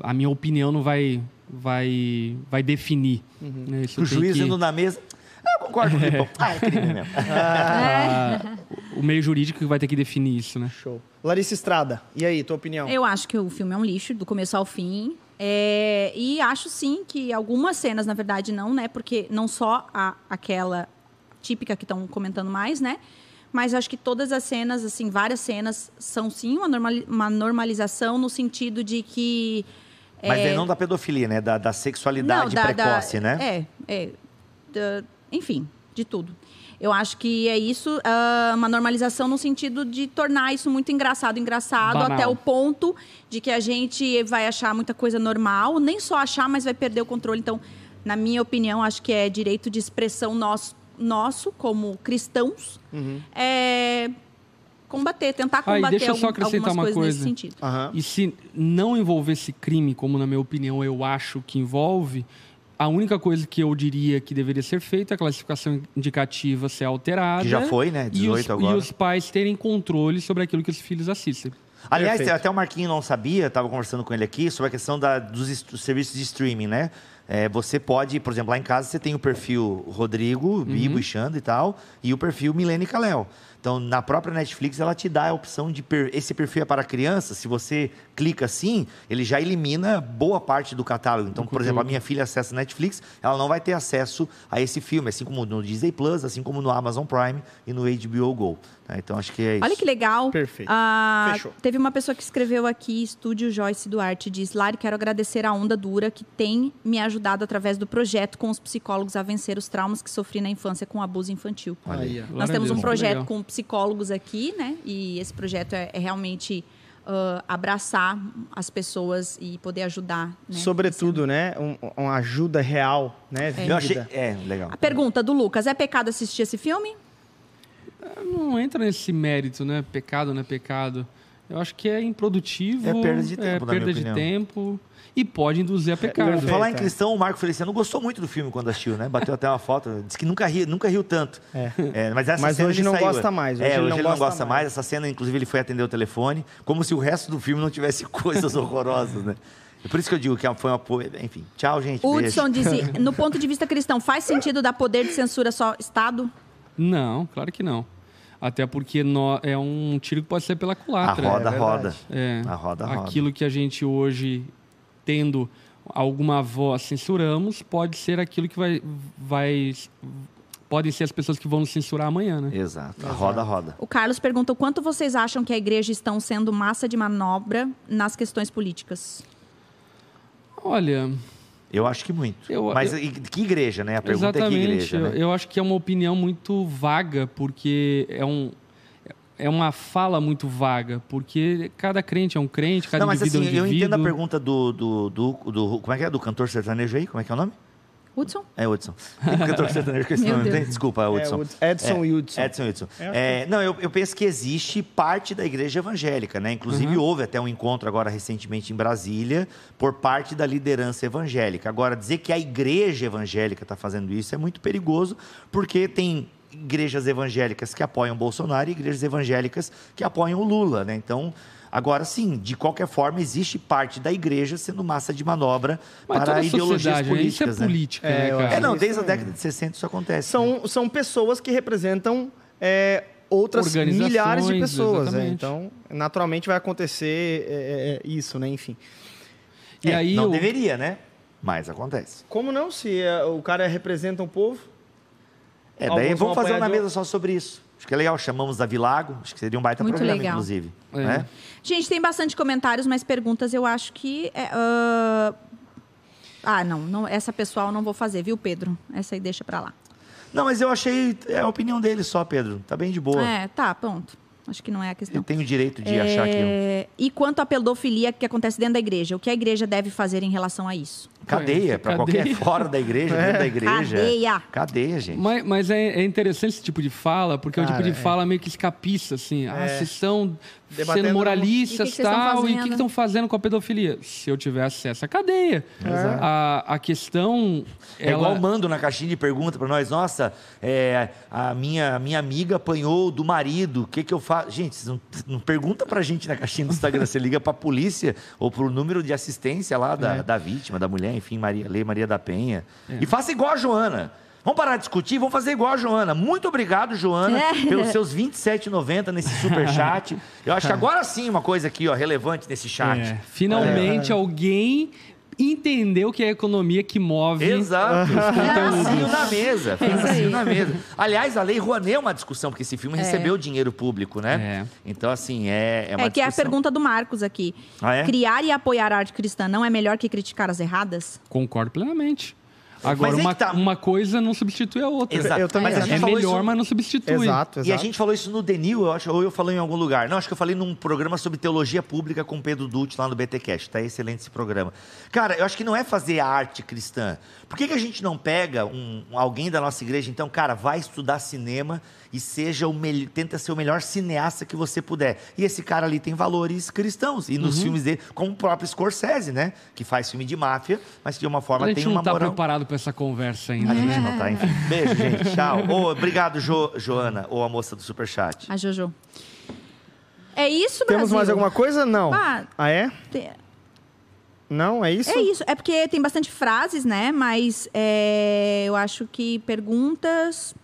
a minha opinião não vai, vai, vai definir. Uhum. Né? Isso O juiz que- indo na mesa. Ah, eu concordo com o Filipão. Ah, é crime mesmo. Ah, o meio jurídico que vai ter que definir isso, né? Show. Larissa Estrada, e aí, tua opinião? Eu acho que o filme é um lixo, do começo ao fim. É, e acho sim que algumas cenas, na verdade, não, né? Porque não só a, aquela típica que estão comentando mais, né? Mas acho que todas as cenas, assim, várias cenas, são sim uma, normali- uma normalização no sentido de que. Mas é, não da pedofilia, né? Da, da sexualidade da- da- precoce, né? É, é. Da- enfim, de tudo. Eu acho que é isso, ah, uma normalização no sentido de tornar isso muito engraçado, engraçado, Banal. até o ponto de que a gente vai achar muita coisa normal, nem só achar, mas vai perder o controle. Então, na minha opinião, acho que é direito de expressão nosso, nosso como cristãos, é combater, tentar Ah, e combater deixa eu só acrescentar algumas uma coisas nesse coisa. sentido. Aham. E se não envolvesse crime, como na minha opinião eu acho que envolve, a única coisa que eu diria que deveria ser feita é a classificação indicativa ser alterada. Que já foi, né? e 18 os, agora. E os pais terem controle sobre aquilo que os filhos assistem. Aliás, Perfeito. até o Marquinho não sabia, estava conversando com ele aqui, sobre a questão da- dos serviços de streaming, né? É, você pode, por exemplo, lá em casa você tem o perfil Rodrigo, Bibo e Xanda e tal, e o perfil Milene Caléu. Então, na própria Netflix, ela te dá a opção de per- esse perfil é para criança. Se você clica assim, ele já elimina boa parte do catálogo. Então, por exemplo, a minha filha acessa Netflix, ela não vai ter acesso a esse filme, assim como no Disney Plus, assim como no Amazon Prime e no HBO Go. Tá? Então, acho que é isso. Olha que legal. Perfeito. Ah, Fechou. Teve uma pessoa que escreveu aqui, Estúdio Joyce Duarte, diz: Lari, quero agradecer a Onda Dura que tem me ajudado através do projeto com os psicólogos a vencer os traumas que sofri na infância com abuso infantil. Olha aí. Glória Nós temos um projeto com psicólogos aqui, né? E esse projeto é, é realmente ah, abraçar as pessoas e poder ajudar. Né? Sobretudo, né? um- uma ajuda real, né? Eu achei. É, legal. A pergunta do Lucas: é pecado assistir esse filme? Não entra nesse mérito, né? Pecado não é pecado. Eu acho que é improdutivo. É perda de tempo, É na perda minha de opinião. tempo. E pode induzir a pecado. perfeito. Falar em é. cristão, o Marco Feliciano gostou muito do filme quando assistiu, né? Bateu até uma foto, disse que nunca riu, nunca riu tanto. É. mas essa Mas cena hoje ele não saiu, gosta mais, hoje é, ele hoje não ele não gosta mais. mais. Essa cena, inclusive, ele foi atender o telefone, como se o resto do filme não tivesse coisas horrorosas, né? É por isso que eu digo que foi uma. Enfim, tchau, gente. Hudson disse: no ponto de vista cristão, faz sentido dar poder de censura só Estado? Não, claro que não. Até porque nó- é um tiro que pode ser pela A culatra. roda, é roda. É, A roda, roda. Aquilo que a gente hoje, tendo alguma voz, censuramos, pode ser aquilo que vai, vai. Podem ser as pessoas que vão nos censurar amanhã, né? Exato. A roda, roda. O Carlos pergunta: o quanto vocês acham que a igreja estão sendo massa de manobra nas questões políticas? Olha, Eu acho que muito. Eu- Mas eu- que igreja, né? A pergunta exatamente. é que igreja, eu, né? eu acho que é uma opinião muito vaga, porque é um. É uma fala muito vaga, porque cada crente é um crente, cada Não, mas indivíduo assim, é um eu indivíduo. entendo a pergunta do, do, do, do- Como é que é? Do cantor sertanejo aí? Como é que é o nome? Hudson? É Hudson. Tem cantor sertanejo com esse Meu nome, tem? Desculpa, É, Hudson. Hudson- Edson É, Hudson. Edson Hudson. É, É, não, eu, eu penso que existe parte da igreja evangélica, né? Inclusive houve até um encontro agora recentemente em Brasília por parte da liderança evangélica. Agora, dizer que a igreja evangélica está fazendo isso é muito perigoso, porque tem igrejas evangélicas que apoiam Bolsonaro e igrejas evangélicas que apoiam o Lula, né? Então, agora sim, de qualquer forma, existe parte da igreja sendo massa de manobra Mas para toda a ideologias sociedade, né? políticas, Isso é né? política, É, né, acho É, não, desde a é- década de 60 isso acontece. né? São, são pessoas que representam é, outras milhares de pessoas. exatamente. Então, naturalmente vai acontecer é, é, isso, né? Enfim. E É, aí não o- deveria, né? Mas acontece. Como não? Se é, o cara representa o povo. É, daí vamos fazer uma mesa só sobre isso. Acho que é legal, chamamos Davi Lago, acho que seria um baita Muito programa, legal. inclusive. É. Né? Gente, tem bastante comentários, mas perguntas eu acho que. é, ah, Ah, não, não, essa pessoal não vou fazer, viu, Pedro? Essa aí deixa pra lá. Não, mas eu achei, é a opinião dele só, Pedro. Tá bem de boa. É, tá, pronto. Acho que não é a questão. Ele tem o direito de achar que... É, E quanto à pedofilia que acontece dentro da igreja, o que a igreja deve fazer em relação a isso? Cadeia, para qualquer fora da igreja, dentro da igreja. Cadeia. Cadeia, gente. Mas, mas é, é interessante esse tipo de fala, porque é um Cara, tipo de é. fala meio que escapista, assim. Ah, É. Debatendo sendo E o moralistas que estão tal, e o que estão fazendo com a pedofilia? Se eu tiver acesso à cadeia. A, a questão. É ela... igual o Mando na caixinha de pergunta para nós. Nossa, é, a minha, a minha amiga apanhou do marido. O que, que eu faço? Gente, não, não pergunta pra gente na caixinha do Instagram. Você liga pra polícia ou pro número de assistência lá da, É. da vítima, da mulher, enfim, Maria, Lei Maria da Penha. E faça igual a Joana. Vamos parar de discutir, vamos fazer igual a Joana. Muito obrigado, Joana, É. pelos seus R$ 27,90 nesse superchat. Eu acho que agora sim uma coisa aqui, ó, relevante nesse chat. É, finalmente alguém entendeu que é a economia que move. Exato. Finalzinho na mesa. É. Finalzinho na mesa. Aliás, a Lei Rouanet é uma discussão, porque esse filme recebeu dinheiro público, né? É. Então, assim, é, é uma É que é a pergunta do Marcos aqui. Ah, é? Criar e apoiar a arte cristã não é melhor que criticar as erradas? Concordo plenamente. Agora, Mas aí uma, tá. uma coisa não substitui a outra. Exato. Eu também Mas a acho. gente É falou melhor, isso- mas não substitui. Exato, exato. E a gente falou isso no Denil, eu acho, ou eu falei em algum lugar. Não, acho que eu falei num programa sobre teologia pública com o Pedro Dutti lá no BTcast. Tá excelente esse programa. Cara, eu acho que não é fazer arte cristã. Por que, que a gente não pega um, alguém da nossa igreja, então, cara, vai estudar cinema e seja o mel- tenta ser o melhor cineasta que você puder. E esse cara ali tem valores cristãos. E Uhum. nos filmes dele, como o próprio Scorsese, né? Que faz filme de máfia, mas que de uma forma A tem gente não uma está moral. preparado para essa conversa ainda. A gente né? não tá, enfim. Beijo, gente. Tchau. Ô, obrigado, Jo- Joana, ou a moça do Superchat. A Jojo. É isso, Temos Brasil? mais alguma coisa? Não. Ah. Ah, é? Te- Não, é isso? É isso. É porque tem bastante frases, né? Mas é, eu acho que perguntas.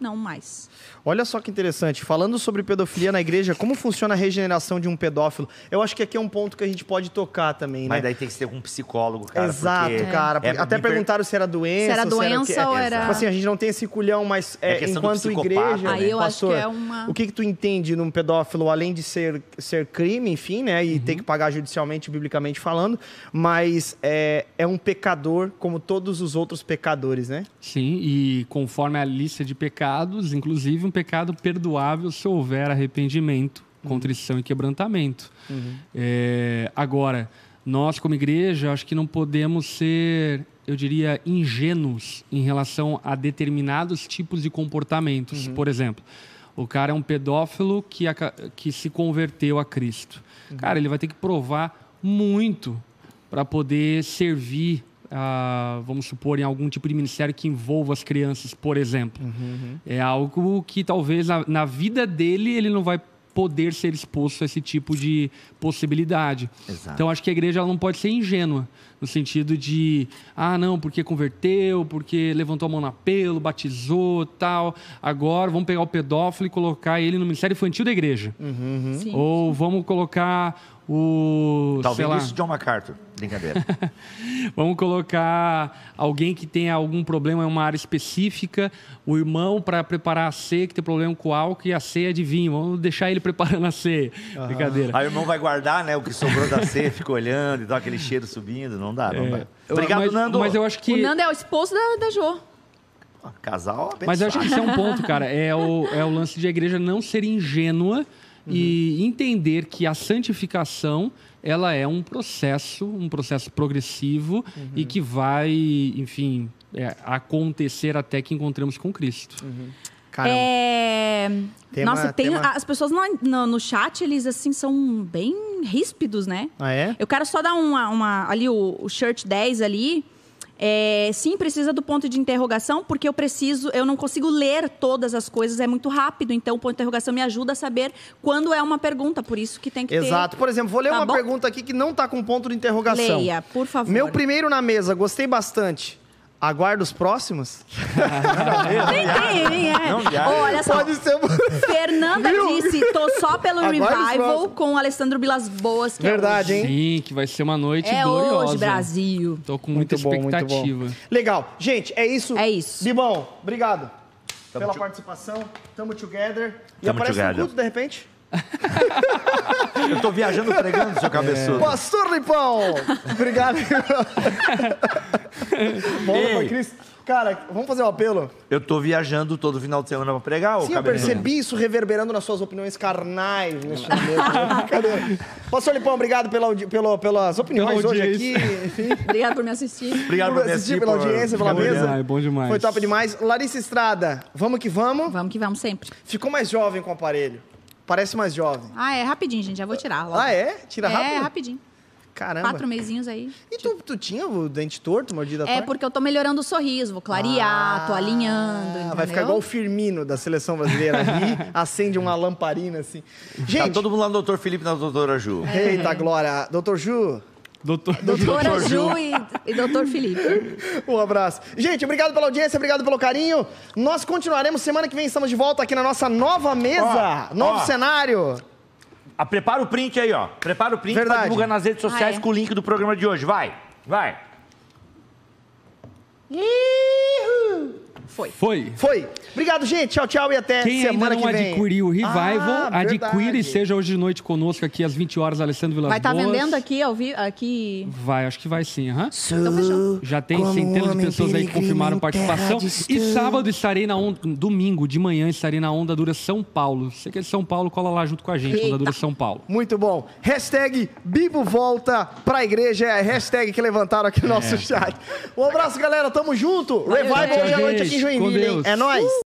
Não mais. Olha só que interessante. Falando sobre pedofilia na igreja, como funciona a regeneração de um pedófilo? Eu acho que aqui é um ponto que a gente pode tocar também, Mas né? daí tem que ser com um psicólogo, cara. Exato, porque cara. é- Até per- perguntaram se era doença. Se era doença quê. ou É, era- Tipo assim, a gente não tem esse culhão, mas É é, enquanto igreja, né? Aí eu acho pastor, que é uma- o que que tu entende num pedófilo, além de ser, ser crime, enfim, né? E Uhum. ter que pagar judicialmente, biblicamente falando, mas é, é um pecador como todos os outros pecadores, né? Sim, e conforme a lista de pecados, inclusive um pecado perdoável se houver arrependimento, contrição e quebrantamento. É, agora, nós como igreja, acho que não podemos ser, eu diria, ingênuos em relação a determinados tipos de comportamentos. Por exemplo, o cara é um pedófilo que, aca- que se converteu a Cristo. Cara, ele vai ter que provar muito para poder servir, ah, vamos supor, em algum tipo de ministério que envolva as crianças, por exemplo. É algo que talvez na, na vida dele ele não vai poder ser exposto a esse tipo de possibilidade. Exato. Então acho que a igreja ela não pode ser ingênua no sentido de ah não porque converteu porque levantou a mão no apelo batizou tal agora vamos pegar o pedófilo e colocar ele no ministério infantil da igreja Sim. ou vamos colocar o sei ouvindo lá, isso, John MacArthur? Brincadeira. Vamos colocar alguém que tenha algum problema em uma área específica, o irmão para preparar a ceia, que tem problema com álcool, e a ceia de vinho. Vamos deixar ele preparando a ceia. Brincadeira. Aí o irmão vai guardar, né? O que sobrou da ceia, fica olhando e dá aquele cheiro subindo. Não dá, não dá. Obrigado, mas, Nando. Mas eu acho que. O Nando é o esposo da, da Jo. Casal abençoado. Mas eu acho que isso é um ponto, cara. É o, é o lance de a igreja não ser ingênua e entender que a santificação ela é um processo, um processo progressivo e que vai, enfim, é, acontecer até que encontremos com Cristo. Caramba. É... Tema- Nossa, tem... tema- as pessoas no, no, no chat, eles assim são bem ríspidos, né? Ah, é? Eu quero só dar uma. uma- ali, o, o shirt 10 ali. É, sim, precisa do ponto de interrogação, porque eu preciso, eu não consigo ler todas as coisas, é muito rápido. Então, o ponto de interrogação me ajuda a saber quando é uma pergunta, por isso que tem que ter. Exato. Por exemplo, vou ler Tá uma bom? pergunta aqui que não tá com ponto de interrogação. Leia, por favor. Meu primeiro na mesa, gostei bastante. Aguardo os próximos? Nem tem, nem é. Não. Olha só, Pode ser. Fernanda Viu? disse: tô só pelo Aguarde os revival com o Alessandro Vilas Boas, que Verdade, é hein? Sim, que vai ser uma noite hoje. É gloriosa. hoje, Brasil. Tô com muita Muito bom, muito expectativa. bom. Legal. Gente, é isso. É isso. Bibão, obrigado Tamo pela participação. Tamo together. E Tamo aparece together. no culto, de repente? Eu tô viajando pregando, seu cabeçudo. Pastor Lipão! Obrigado. Cara, vamos fazer um apelo? Eu tô viajando todo final de semana pra pregar, Sim, eu percebi isso reverberando nas suas opiniões carnais neste momento. Brincadeira. Pastor Lipão, obrigado pela, pelas opiniões Pela hoje aqui. Obrigado por me assistir. Obrigado por por me assistir, assistir, pela por- audiência, pela mesa. Ai, bom demais. Foi top demais. Larissa Estrada, vamos que vamos. Vamos que vamos sempre. Ficou mais jovem com o aparelho. Parece mais jovem. Ah, é rapidinho, gente. Já vou tirar. logo. Ah, é? Tira rápido? É, rapidinho. Caramba. Quatro mesinhos aí. E tu, tu tinha o dente torto, mordida É porque eu tô melhorando o sorriso, vou clarear, tô alinhando. Ah, entendeu? Vai ficar igual o Firmino da seleção brasileira. Ali, acende uma lamparina assim. Tá Gente, todo mundo lá no doutor Felipe e na doutora Ju. eita glória. Doutor Ju, Doutor, Doutora Ju e, e doutor Felipe. um abraço. Gente, obrigado pela audiência, obrigado pelo carinho. Nós continuaremos semana que vem, estamos de volta aqui na nossa nova mesa, Ó, novo ó. cenário. Ah, prepara o print aí, ó. Prepara o print Verdade. pra divulgar nas redes sociais Ah, é? com o link do programa de hoje. Vai, vai. Foi. Foi. Foi. Obrigado, gente. Tchau, tchau e até Quem ainda semana não que vem. adquiriu o Revival, Ah, verdade. e seja hoje de noite conosco aqui às 20 horas, Alessandro Vilas Vai estar Boas. vendendo aqui, ao vi- aqui. Vai, acho que vai sim, aham. Então fechou. Já tem centenas de pessoas aí que confirmaram participação. E sábado estarei na onda, domingo de manhã estarei na Onda Dura São Paulo. Você que é de São Paulo, cola lá junto com a gente, Onda Eita. Dura São Paulo. Muito bom. Hashtag Bibo volta pra igreja. É a hashtag que levantaram aqui no nosso chat. Um abraço, galera. Tamo junto. Valeu, Revival hoje à noite aqui em Joinville, hein? É nóis.